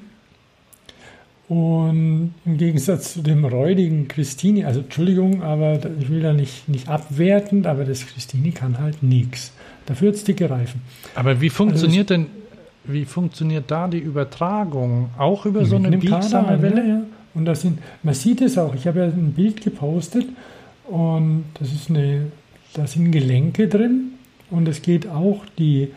Und im Gegensatz zu dem räudigen Christini, also Entschuldigung, aber ich will da nicht, nicht abwertend, aber das Christini kann halt nichts. Dafür hat es dicke Reifen. Aber wie funktioniert also denn wie funktioniert da die Übertragung? Auch über so eine biegsame Welle? Ja. Und das sind, man sieht es auch, ich habe ja ein Bild gepostet und das ist eine, da sind Gelenke drin und es geht auch die,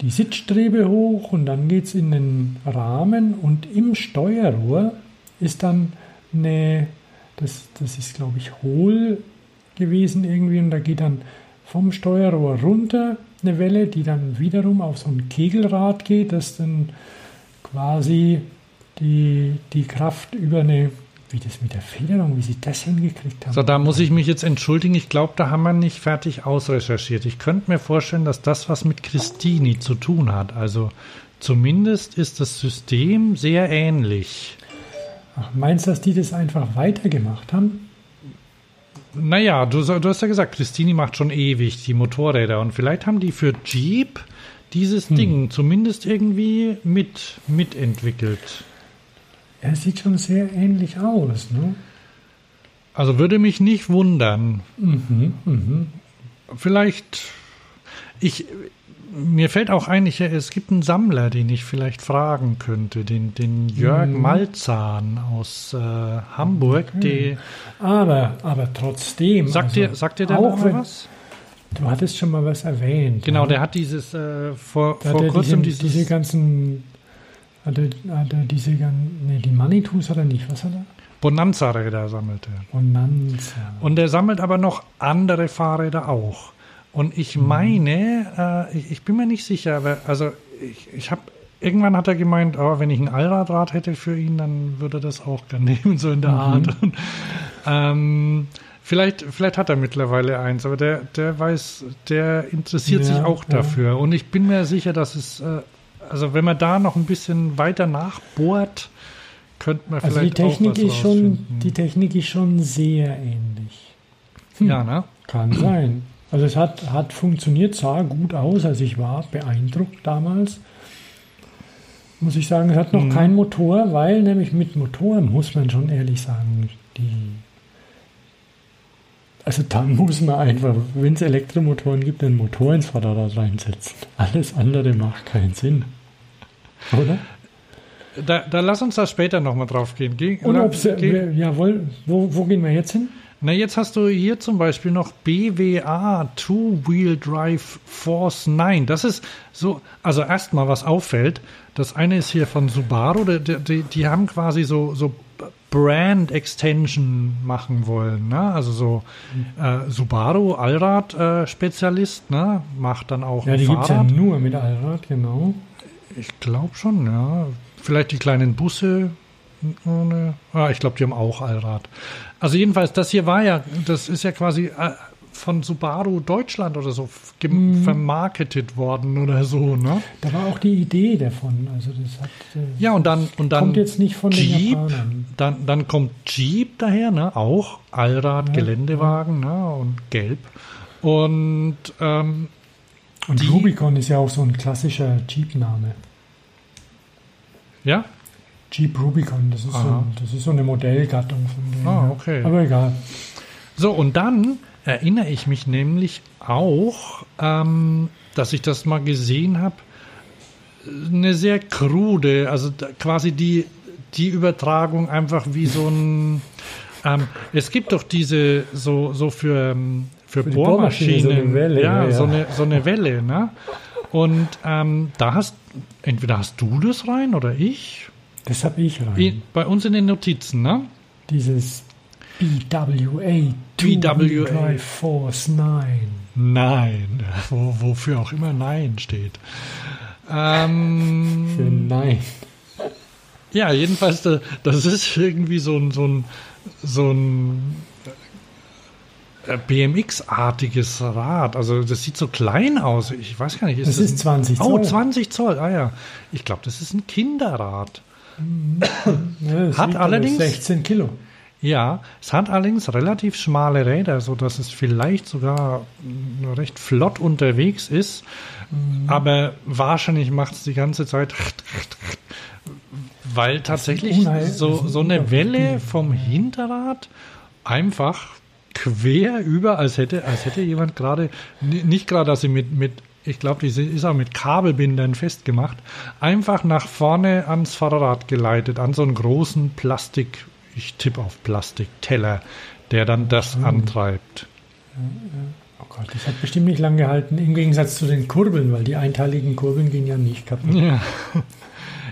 die Sitzstrebe hoch und dann geht es in den Rahmen und im Steuerrohr ist dann eine, das, das ist glaube ich hohl gewesen irgendwie und da geht dann vom Steuerrohr runter eine Welle, die dann wiederum auf so ein Kegelrad geht, das dann quasi die, die Kraft über eine, wie das mit der Federung, wie sie das hingekriegt haben. So, da muss ich mich jetzt entschuldigen. Ich glaube, da haben wir nicht fertig ausrecherchiert. Ich könnte mir vorstellen, dass das was mit Christini zu tun hat. Also zumindest ist das System sehr ähnlich. Ach, meinst du, dass die das einfach weitergemacht haben? Naja, du, du hast ja gesagt, Christini macht schon ewig die Motorräder und vielleicht haben die für Jeep dieses hm. Ding zumindest irgendwie mit mitentwickelt. Er sieht schon sehr ähnlich aus, ne? Also würde mich nicht wundern. Mhm, mh. Vielleicht, ich, mir fällt auch ein, ich, es gibt einen Sammler, den ich vielleicht fragen könnte, den, den Jörg mhm. Malzahn aus äh, Hamburg. Okay. aber, aber trotzdem. Sagt, also, dir, sagt dir der auch wenn, was? Du hattest schon mal was erwähnt. Genau, ja? der hat dieses äh, vor, vor kurzem diese, dieses, diese ganzen hat er, hat er diese nee, die Manitus hat er nicht, was hat er? Bonanza-Räder sammelt er. Bonanza. Und er sammelt aber noch andere Fahrräder auch. Und ich mhm. meine, äh, ich, ich, bin mir nicht sicher, aber also ich, ich habe irgendwann hat er gemeint, oh, wenn ich ein Allradrad hätte für ihn, dann würde er das auch gerne nehmen, so in der mhm. Art. Und, ähm, vielleicht, vielleicht hat er mittlerweile eins, aber der, der weiß, der interessiert ja, sich auch dafür. Ja. Und ich bin mir sicher, dass es, äh, also wenn man da noch ein bisschen weiter nachbohrt, könnte man also vielleicht die Technik auch was ist schon, Die Technik ist schon sehr ähnlich. Hm. Ja, ne? Kann sein. Also es hat, hat funktioniert, sah gut aus, also ich war beeindruckt damals. Muss ich sagen, es hat noch mhm. keinen Motor, weil nämlich mit Motor muss man schon ehrlich sagen, die also dann muss man einfach, wenn es Elektromotoren gibt, einen Motor ins Vorderrad reinsetzen. Alles andere macht keinen Sinn. Oder? Da, da lass uns da später nochmal drauf gehen. Geh, Und ob sie, jawohl, wo, wo gehen wir jetzt hin? Na, jetzt hast du hier zum Beispiel noch BWA Two-Wheel Drive Force 9. Das ist so, also erstmal was auffällt. Das eine ist hier von Subaru, die, die, die haben quasi so, so Brand Extension machen wollen. Ne? Also so äh, Subaru Allrad-Spezialist, äh, ne? macht dann auch. Ja, die gibt es ja nur mit Allrad, genau. Ich glaube schon, ja. Vielleicht die kleinen Busse ohne. Ah, ich glaube, die haben auch Allrad. Also jedenfalls, das hier war ja, das ist ja quasi äh, von Subaru Deutschland oder so mhm. vermarketet worden oder so, ne? Da war auch die Idee davon. Also das hat, äh, ja, und dann, und dann kommt jetzt nicht von Jeep, dann, dann kommt Jeep daher, ne? Auch Allrad, ja, Geländewagen, ja. ne? Und gelb. Und, ähm, und die, Rubicon ist ja auch so ein klassischer Jeep-Name. Ja? Jeep Rubicon, das ist, so, das ist so eine Modellgattung von denen. Ah, okay. Aber egal. So, und dann erinnere ich mich nämlich auch, ähm, dass ich das mal gesehen habe, eine sehr krude, also quasi die, die Übertragung einfach wie so ein. Ähm, es gibt doch diese, so, so für, ähm, für, für Bohrmaschinen, so eine Welle, ja, ja, So, eine, so eine Welle, ne? Und ähm, da hast, entweder hast du das rein oder ich. Das habe ich rein. Bei uns in den Notizen, ne? Dieses BWA, BWA. Drive Force 9. Nein, wo, wofür auch immer Nein steht. Ähm, Für Nein. Ja, jedenfalls, das ist irgendwie so ein, so ein, so ein äh, BMX-artiges Rad. Also das sieht so klein aus. Ich weiß gar nicht. Ist das, das ist 20 Zoll. Oh, 20 Zoll. Ah ja. Ich glaube, das ist ein Kinderrad. Ja, hat allerdings 16 Kilo. Ja, es hat allerdings relativ schmale Räder, so dass es vielleicht sogar recht flott unterwegs ist. Mhm. Aber wahrscheinlich macht es die ganze Zeit, weil tatsächlich so, so eine Welle vom Hinterrad einfach quer über, als hätte, als hätte jemand gerade, nicht gerade, dass sie mit, mit ich glaube, die ist auch mit Kabelbindern festgemacht, einfach nach vorne ans Fahrrad geleitet, an so einen großen Plastik, ich tippe auf Plastikteller, der dann das mhm. antreibt. Oh Gott, das hat bestimmt nicht lang gehalten, im Gegensatz zu den Kurbeln, weil die einteiligen Kurbeln gehen ja nicht kaputt. Ja.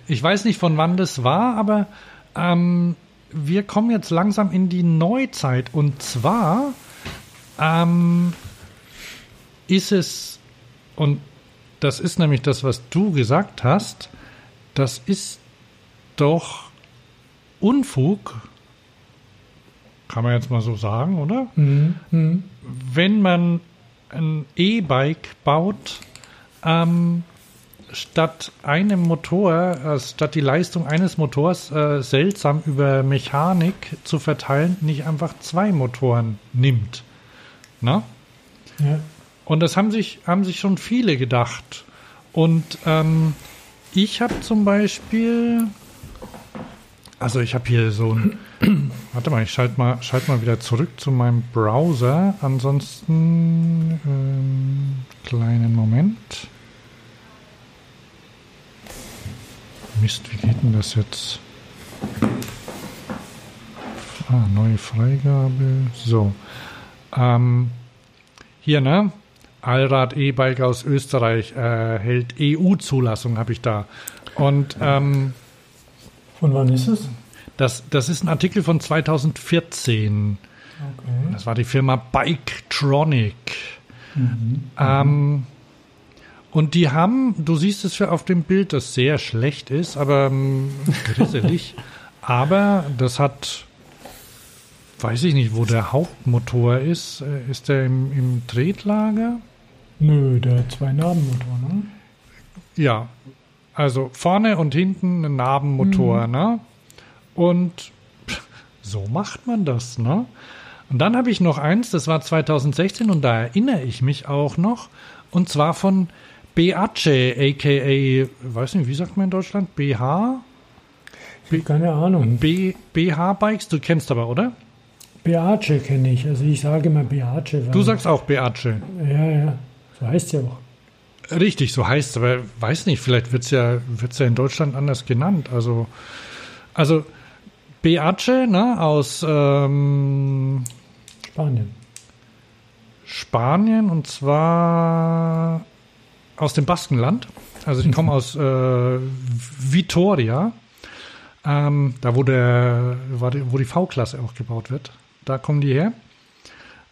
Ich weiß nicht, von wann das war, aber ähm, wir kommen jetzt langsam in die Neuzeit. Und zwar ähm, ist es und das ist nämlich das, was du gesagt hast. Das ist doch Unfug, kann man jetzt mal so sagen, oder? Mhm. Mhm. Wenn man ein E-Bike baut, ähm, statt einem Motor, äh, statt die Leistung eines Motors äh, seltsam über Mechanik zu verteilen, nicht einfach zwei Motoren nimmt. Na? Ja. Und das haben sich, haben sich schon viele gedacht. Und ähm, ich habe zum Beispiel, also ich habe hier so ein, warte mal, ich schalte mal, schalt mal wieder zurück zu meinem Browser. Ansonsten, ähm, kleinen Moment. Mist, wie geht denn das jetzt? Ah, neue Freigabe. So. Ähm, hier, ne? Allrad E-Bike aus Österreich äh, hält EU-Zulassung, habe ich da. Und ähm, von wann ist es? Das, das ist ein Artikel von 2014. Okay. Das war die Firma Biketronic. Mhm. Ähm, und die haben, du siehst es auf dem Bild, das sehr schlecht ist, aber ähm, grisselig. aber das hat, weiß ich nicht, wo der Hauptmotor ist. Äh, ist der im, im Tretlager? Nö, der Zwei-Narbenmotor, ne? Ja, also vorne und hinten ein Narbenmotor, mhm. ne? Und so macht man das, ne? Und dann habe ich noch eins, das war 2016 und da erinnere ich mich auch noch, und zwar von Beace, aka, weiß nicht, wie sagt man in Deutschland? BH? B Keine Ahnung. B BH-Bikes, du kennst aber, oder? Beace kenne ich, also ich sage immer Beace. Du sagst auch Beace. Ja, ja, so heißt es ja auch. Richtig, so heißt es, aber weiß nicht, vielleicht wird es ja, wird's ja in Deutschland anders genannt. Also, also Beace, ne, aus ähm, Spanien. Spanien und zwar aus dem Baskenland. Also die kommen aus äh, Vitoria, ähm, da wo, der, wo die V-Klasse auch gebaut wird. Da kommen die her.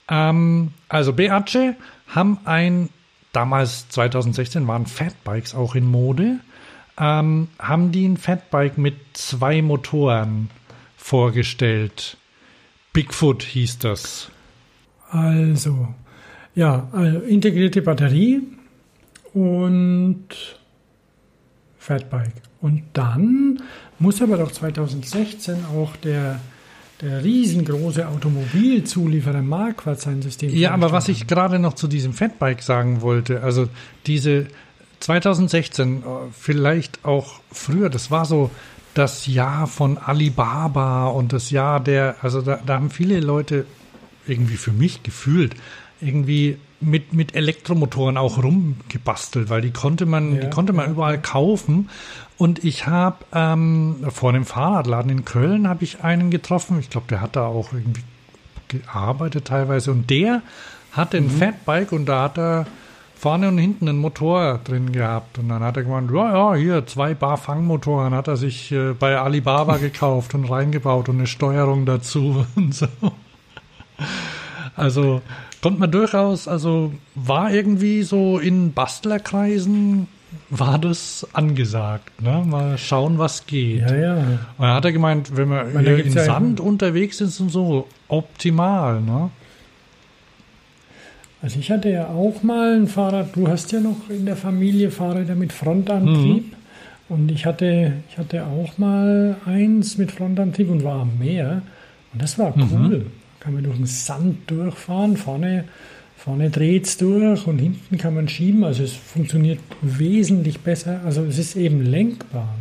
Ähm, also Beace haben ein, damals 2016 waren Fatbikes auch in Mode, ähm, haben die ein Fatbike mit zwei Motoren vorgestellt. Bigfoot hieß das. Also, ja, also integrierte Batterie und Fatbike. Und dann muss aber doch 2016 auch der, der riesengroße Automobilzulieferer Marquardt sein System. Ja, aber was ich gerade noch zu diesem Fatbike sagen wollte, also diese 2016, äh, vielleicht auch früher, das war so das Jahr von Alibaba und das Jahr der, also da, da haben viele Leute irgendwie für mich gefühlt, irgendwie mit, mit Elektromotoren auch rumgebastelt, weil die konnte man, ja, die konnte man ja. überall kaufen. Und ich habe ähm, vor dem Fahrradladen in Köln habe ich einen getroffen. Ich glaube, der hat da auch irgendwie gearbeitet teilweise. Und der hatte ein mhm. Fatbike und da hat er vorne und hinten einen Motor drin gehabt. Und dann hat er gemeint, ja, ja, hier zwei Bar Fangmotoren hat er sich äh, bei Alibaba gekauft und reingebaut und eine Steuerung dazu und so. Also konnte man durchaus, also war irgendwie so in Bastlerkreisen war das angesagt. Ne? Mal schauen, was geht. Ja, ja. Und dann hat er gemeint, wenn wir meine, hier in ja Sand unterwegs sind und so, optimal. Ne? Also ich hatte ja auch mal ein Fahrrad, du hast ja noch in der Familie Fahrräder mit Frontantrieb. Mhm. Und ich hatte, ich hatte auch mal eins mit Frontantrieb und war am Meer. Und das war mhm. cool. Mhm. Kann man durch den Sand durchfahren. Vorne, vorne dreht es durch und hinten kann man schieben. Also es funktioniert wesentlich besser. Also es ist eben lenkbar.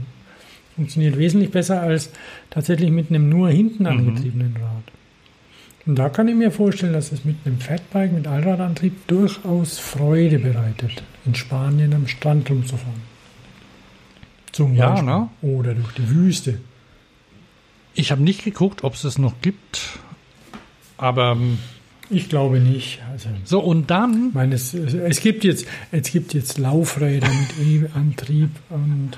Funktioniert wesentlich besser als tatsächlich mit einem nur hinten mhm. angetriebenen mhm. Rad. Und da kann ich mir vorstellen, dass es mit einem Fatbike mit Allradantrieb durchaus Freude bereitet, in Spanien am Strand rumzufahren. Zum ja, Beispiel. Ne? Oder durch die Wüste. Ich habe nicht geguckt, ob es es noch gibt, aber ähm, ich glaube nicht. Also, so und dann. Ich meine, es, es, gibt jetzt, es gibt jetzt Laufräder mit E-Antrieb und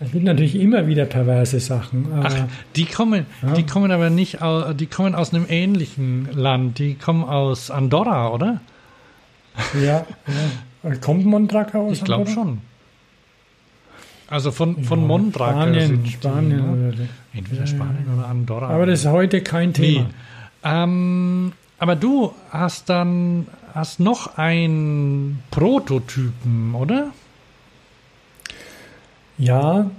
es gibt natürlich immer wieder perverse Sachen. Ach, die kommen, ja. die kommen aber nicht aus, die kommen aus einem ähnlichen Land. Die kommen aus Andorra, oder? Ja, ja. kommt Mondraker aus Ich glaube schon. Also von, von ja, Mondraker Spanien, Spanien die, ne? oder entweder Spanien oder Andorra. Aber das ist heute kein Thema. Nee. Ähm, aber du hast dann hast noch einen Prototypen, oder? Ja.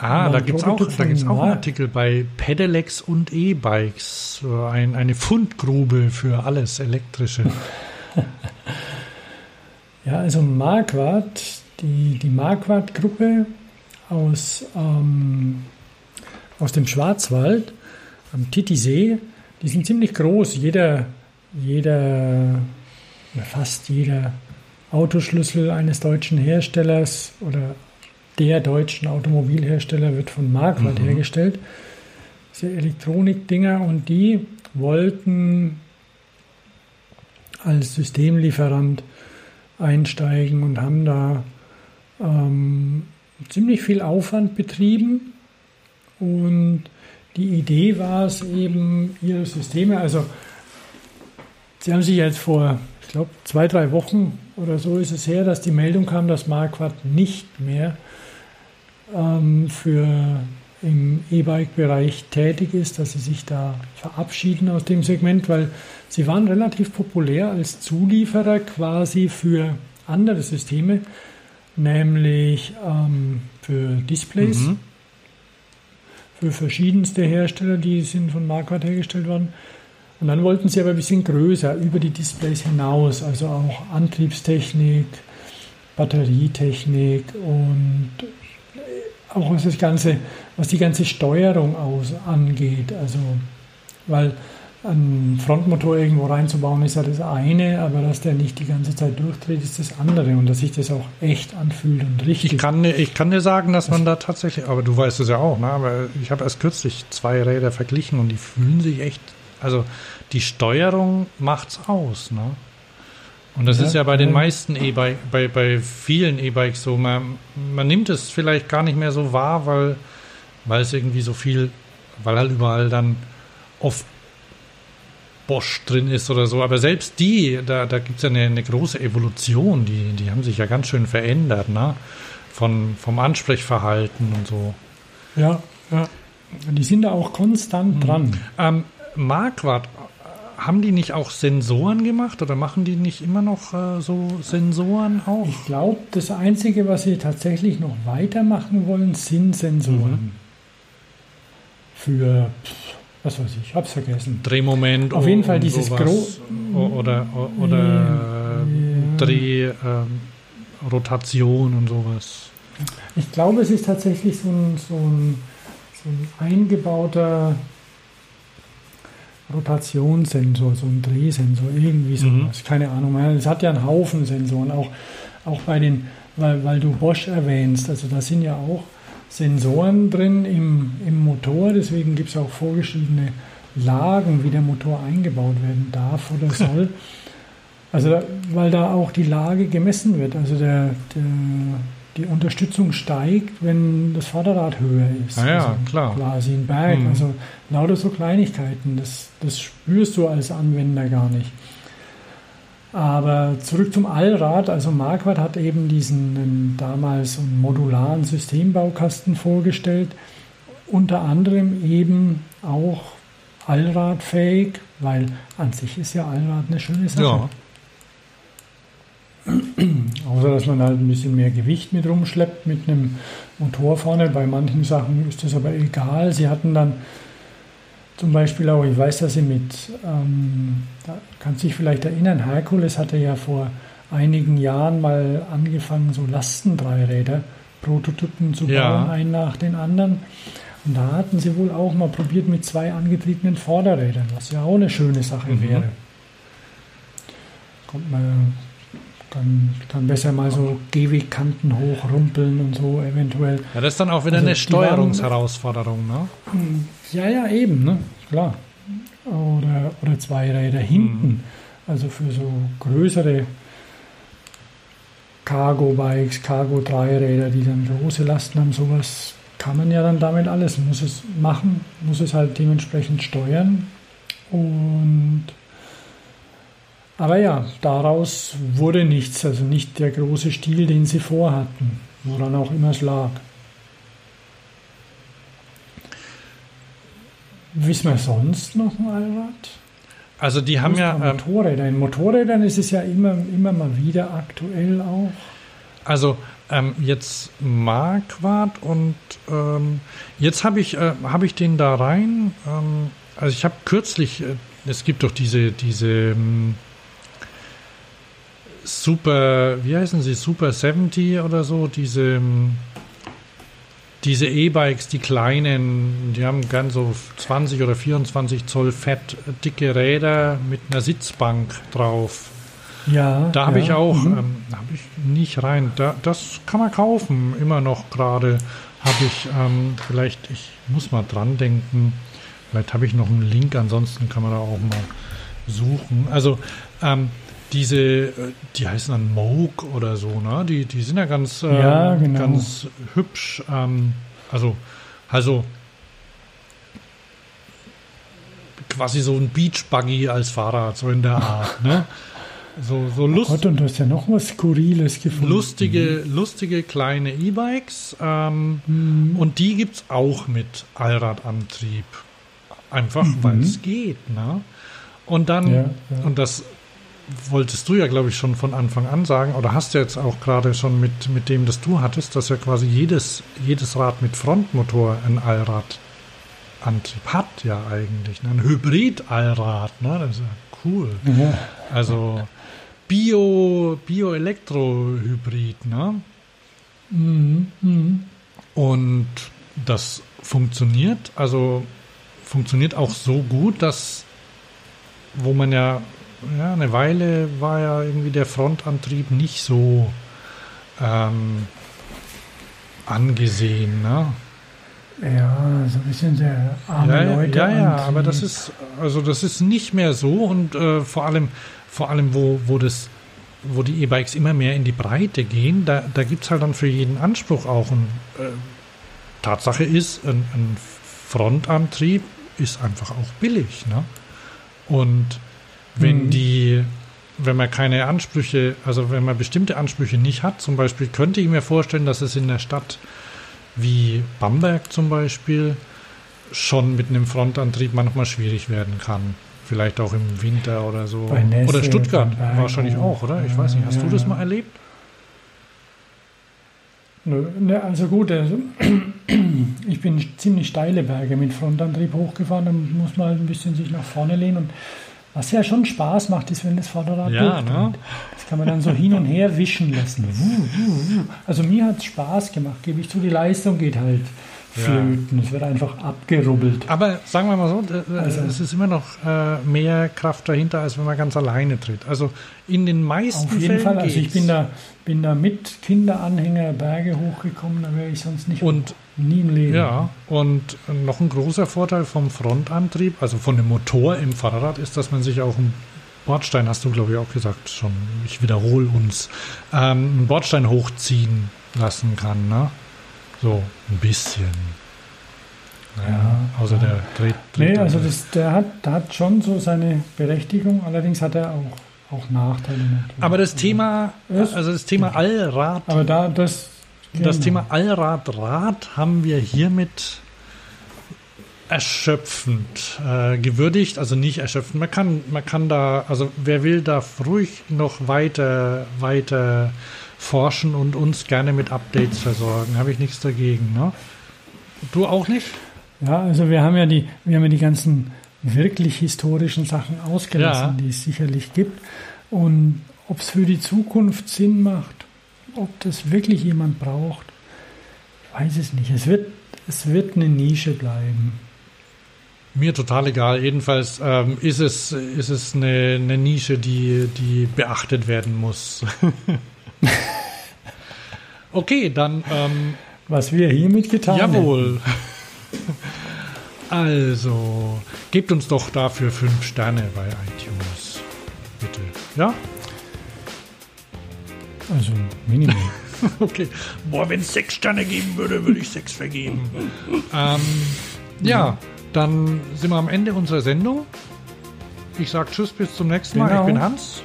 Ah, da gibt es auch, da gibt's auch einen Artikel bei Pedelecs und E-Bikes. Ein, eine Fundgrube für alles Elektrische. ja, also Marquardt, die, die Marquardt-Gruppe aus, ähm, aus dem Schwarzwald am Titisee, die sind ziemlich groß. Jeder, jeder, fast jeder Autoschlüssel eines deutschen Herstellers oder der deutschen Automobilhersteller wird von Marquardt mhm. hergestellt. Diese Elektronikdinger und die wollten als Systemlieferant einsteigen und haben da ähm, ziemlich viel Aufwand betrieben. Und die Idee war es eben, ihre Systeme, also sie haben sich jetzt vor, ich glaube, zwei, drei Wochen oder so ist es her, dass die Meldung kam, dass Marquardt nicht mehr ähm, für im E-Bike-Bereich tätig ist, dass sie sich da verabschieden aus dem Segment, weil sie waren relativ populär als Zulieferer quasi für andere Systeme, nämlich ähm, für Displays, mhm. Für verschiedenste Hersteller, die sind von Marquardt hergestellt worden. Und dann wollten sie aber ein bisschen größer, über die Displays hinaus, also auch Antriebstechnik, Batterietechnik und auch was das ganze, was die ganze Steuerung aus angeht. Also, weil einen Frontmotor irgendwo reinzubauen ist ja das eine, aber dass der nicht die ganze Zeit durchdreht, ist das andere und dass sich das auch echt anfühlt und richtig. Ich kann, ich kann dir sagen, dass man da tatsächlich, aber du weißt es ja auch, ne? aber ich habe erst kürzlich zwei Räder verglichen und die fühlen sich echt, also die Steuerung macht's aus. Ne? Und das ja, ist ja bei den meisten E-Bike, bei, bei vielen E-Bikes so. Man, man nimmt es vielleicht gar nicht mehr so wahr, weil, weil es irgendwie so viel, weil halt überall dann oft Bosch drin ist oder so. Aber selbst die, da, da gibt es ja eine, eine, große Evolution, die, die haben sich ja ganz schön verändert, ne? Von, vom Ansprechverhalten und so. Ja, ja. Die sind da auch konstant mhm. dran. Ähm, Marquardt haben die nicht auch Sensoren gemacht oder machen die nicht immer noch äh, so Sensoren auch? Ich glaube, das Einzige, was sie tatsächlich noch weitermachen wollen, sind Sensoren. Mhm. Für, was weiß ich, ich hab's vergessen. Drehmoment. Auf jeden Fall dieses Gro Oder, oder ja. Drehrotation ähm, und sowas. Ich glaube, es ist tatsächlich so ein, so ein, so ein eingebauter Rotationssensor, so ein Drehsensor, irgendwie sowas. Mhm. Keine Ahnung. Es hat ja einen Haufen Sensoren, auch, auch bei den, weil, weil du Bosch erwähnst, also da sind ja auch Sensoren drin im, im Motor, deswegen gibt es auch vorgeschriebene Lagen, wie der Motor eingebaut werden darf oder soll. Also, weil da auch die Lage gemessen wird. Also der, der die Unterstützung steigt, wenn das Vorderrad höher ist. Ah ja, also klar. Quasi ein Berg. Mhm. Also lauter so Kleinigkeiten. Das, das spürst du als Anwender gar nicht. Aber zurück zum Allrad. Also Marquardt hat eben diesen ähm, damals einen modularen Systembaukasten vorgestellt. Unter anderem eben auch allradfähig, weil an sich ist ja Allrad eine schöne Sache. Ja. Außer dass man halt ein bisschen mehr Gewicht mit rumschleppt mit einem Motor vorne. Bei manchen Sachen ist das aber egal. Sie hatten dann zum Beispiel auch, ich weiß, dass sie mit, ähm, da kann sich vielleicht erinnern, Herkules hatte ja vor einigen Jahren mal angefangen, so Lastendreiräder, Prototypen zu bauen, ja. einen nach den anderen. Und da hatten sie wohl auch mal probiert mit zwei angetriebenen Vorderrädern, was ja auch eine schöne Sache mhm. wäre. Kommt man dann kann besser mal so Gehwegkanten hochrumpeln und so eventuell. Ja, das ist dann auch wieder also eine Steuerungsherausforderung, ne? Ja, ja, eben, ne? Klar. Oder, oder zwei Räder hinten. Mhm. Also für so größere Cargo-Bikes, Cargo-Dreiräder, die dann große Lasten haben, sowas kann man ja dann damit alles. Muss es machen, muss es halt dementsprechend steuern. Und aber ja, daraus wurde nichts, also nicht der große Stil, den sie vorhatten, woran auch immer es lag. Wissen wir sonst noch mal was? Also die haben ja... Ähm, Motorräder. In Motorrädern ist es ja immer, immer mal wieder aktuell auch. Also ähm, jetzt Marquardt und ähm, jetzt habe ich, äh, hab ich den da rein. Ähm, also ich habe kürzlich, äh, es gibt doch diese, diese ähm, Super, wie heißen sie, Super 70 oder so, diese, ähm, diese E-Bikes, die kleinen, die haben ganz so 20 oder 24 Zoll Fett, dicke Räder mit einer Sitzbank drauf. Ja. Da habe ja. ich auch, mhm. ähm, habe ich nicht rein. Da, das kann man kaufen, immer noch gerade. Habe ich ähm, vielleicht, ich muss mal dran denken. Vielleicht habe ich noch einen Link, ansonsten kann man da auch mal suchen. Also ähm, diese, äh, die heißen dann Moog oder so, ne? Die, die sind ja ganz, äh, ja, genau. ganz hübsch. Ähm, also, also quasi so ein Beachbuggy als Fahrrad, so in der Art, ne? So, so lust oh Gott, und du hast ja noch was Skurriles gefunden. Lustige, lustige kleine E-Bikes. Ähm, mhm. Und die gibt es auch mit Allradantrieb. Einfach, mhm. weil es geht. Ne? Und dann, ja, ja. und das wolltest du ja, glaube ich, schon von Anfang an sagen, oder hast du jetzt auch gerade schon mit, mit dem, das du hattest, dass ja quasi jedes, jedes Rad mit Frontmotor ein Allradantrieb hat ja eigentlich. Ne? Ein Hybrid-Allrad, ne? Das ist ja cool. Ja. Also Bio, Bio-Elektro-Hybrid, ne? Mhm. Mhm. Und das funktioniert, also funktioniert auch so gut, dass wo man ja, ja eine Weile war ja irgendwie der Frontantrieb nicht so ähm, angesehen, ne? Ja, so ein bisschen der arme ja, Leute. Ja, ja, aber das ist also das ist nicht mehr so und äh, vor allem vor allem wo wo das wo die E-Bikes immer mehr in die Breite gehen, da, da gibt es halt dann für jeden Anspruch auch. Und äh, Tatsache ist, ein, ein, Frontantrieb ist einfach auch billig. Ne? Und wenn mhm. die, wenn man keine Ansprüche, also wenn man bestimmte Ansprüche nicht hat, zum Beispiel könnte ich mir vorstellen, dass es in der Stadt wie Bamberg zum Beispiel schon mit einem Frontantrieb manchmal schwierig werden kann. Vielleicht auch im Winter oder so. Oder Stuttgart wahrscheinlich auch, oder? Ich weiß nicht. Hast du das mal erlebt? Nö, ne, also gut, also ich bin ziemlich steile Berge mit Frontantrieb hochgefahren, dann muss man halt ein bisschen sich nach vorne lehnen und was ja schon Spaß macht, ist, wenn das Vorderrad ja, ne? Das kann man dann so hin und her wischen lassen. Also mir hat es Spaß gemacht, gebe ich zu, die Leistung geht halt flöten. Ja. Es wird einfach abgerubbelt. Aber sagen wir mal so, also, es ist immer noch äh, mehr Kraft dahinter, als wenn man ganz alleine tritt. Also in den meisten Auf jeden Fällen Fall. Also ich bin da, bin da mit Kinderanhänger Berge hochgekommen, da wäre ich sonst nicht und, nie im Leben. Ja, und noch ein großer Vorteil vom Frontantrieb, also von dem Motor im Fahrrad, ist, dass man sich auch einen Bordstein, hast du glaube ich auch gesagt schon, ich wiederhole uns, ähm, einen Bordstein hochziehen lassen kann. Ne? So ein bisschen. Ja, ja außer der dreht. dreht nee, also das, der, hat, der hat schon so seine Berechtigung, allerdings hat er auch, auch Nachteile. Natürlich. Aber das Thema, also das Thema Allrad. Aber da, das. Das genau. Thema Allrad-Rad haben wir hiermit erschöpfend äh, gewürdigt, also nicht erschöpfend. Man kann, man kann da, also wer will, darf ruhig noch weiter, weiter forschen und uns gerne mit Updates versorgen. Habe ich nichts dagegen. Ne? Du auch nicht? Ja, also wir haben ja die, wir haben ja die ganzen wirklich historischen Sachen ausgelassen, ja. die es sicherlich gibt. Und ob es für die Zukunft Sinn macht, ob das wirklich jemand braucht, weiß es nicht. Es wird, es wird eine Nische bleiben. Mir total egal. Jedenfalls ähm, ist es, ist es eine, eine Nische, die, die beachtet werden muss. okay, dann. Ähm, Was wir hiermit getan haben. Jawohl. Also, gebt uns doch dafür fünf Sterne bei iTunes. Bitte. Ja? Also, Minimum. okay. Boah, wenn es sechs Sterne geben würde, würde ich sechs vergeben. ähm, ja, dann sind wir am Ende unserer Sendung. Ich sage Tschüss, bis zum nächsten Mal. Genau. Ich bin Hans.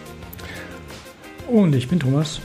Und ich bin Thomas.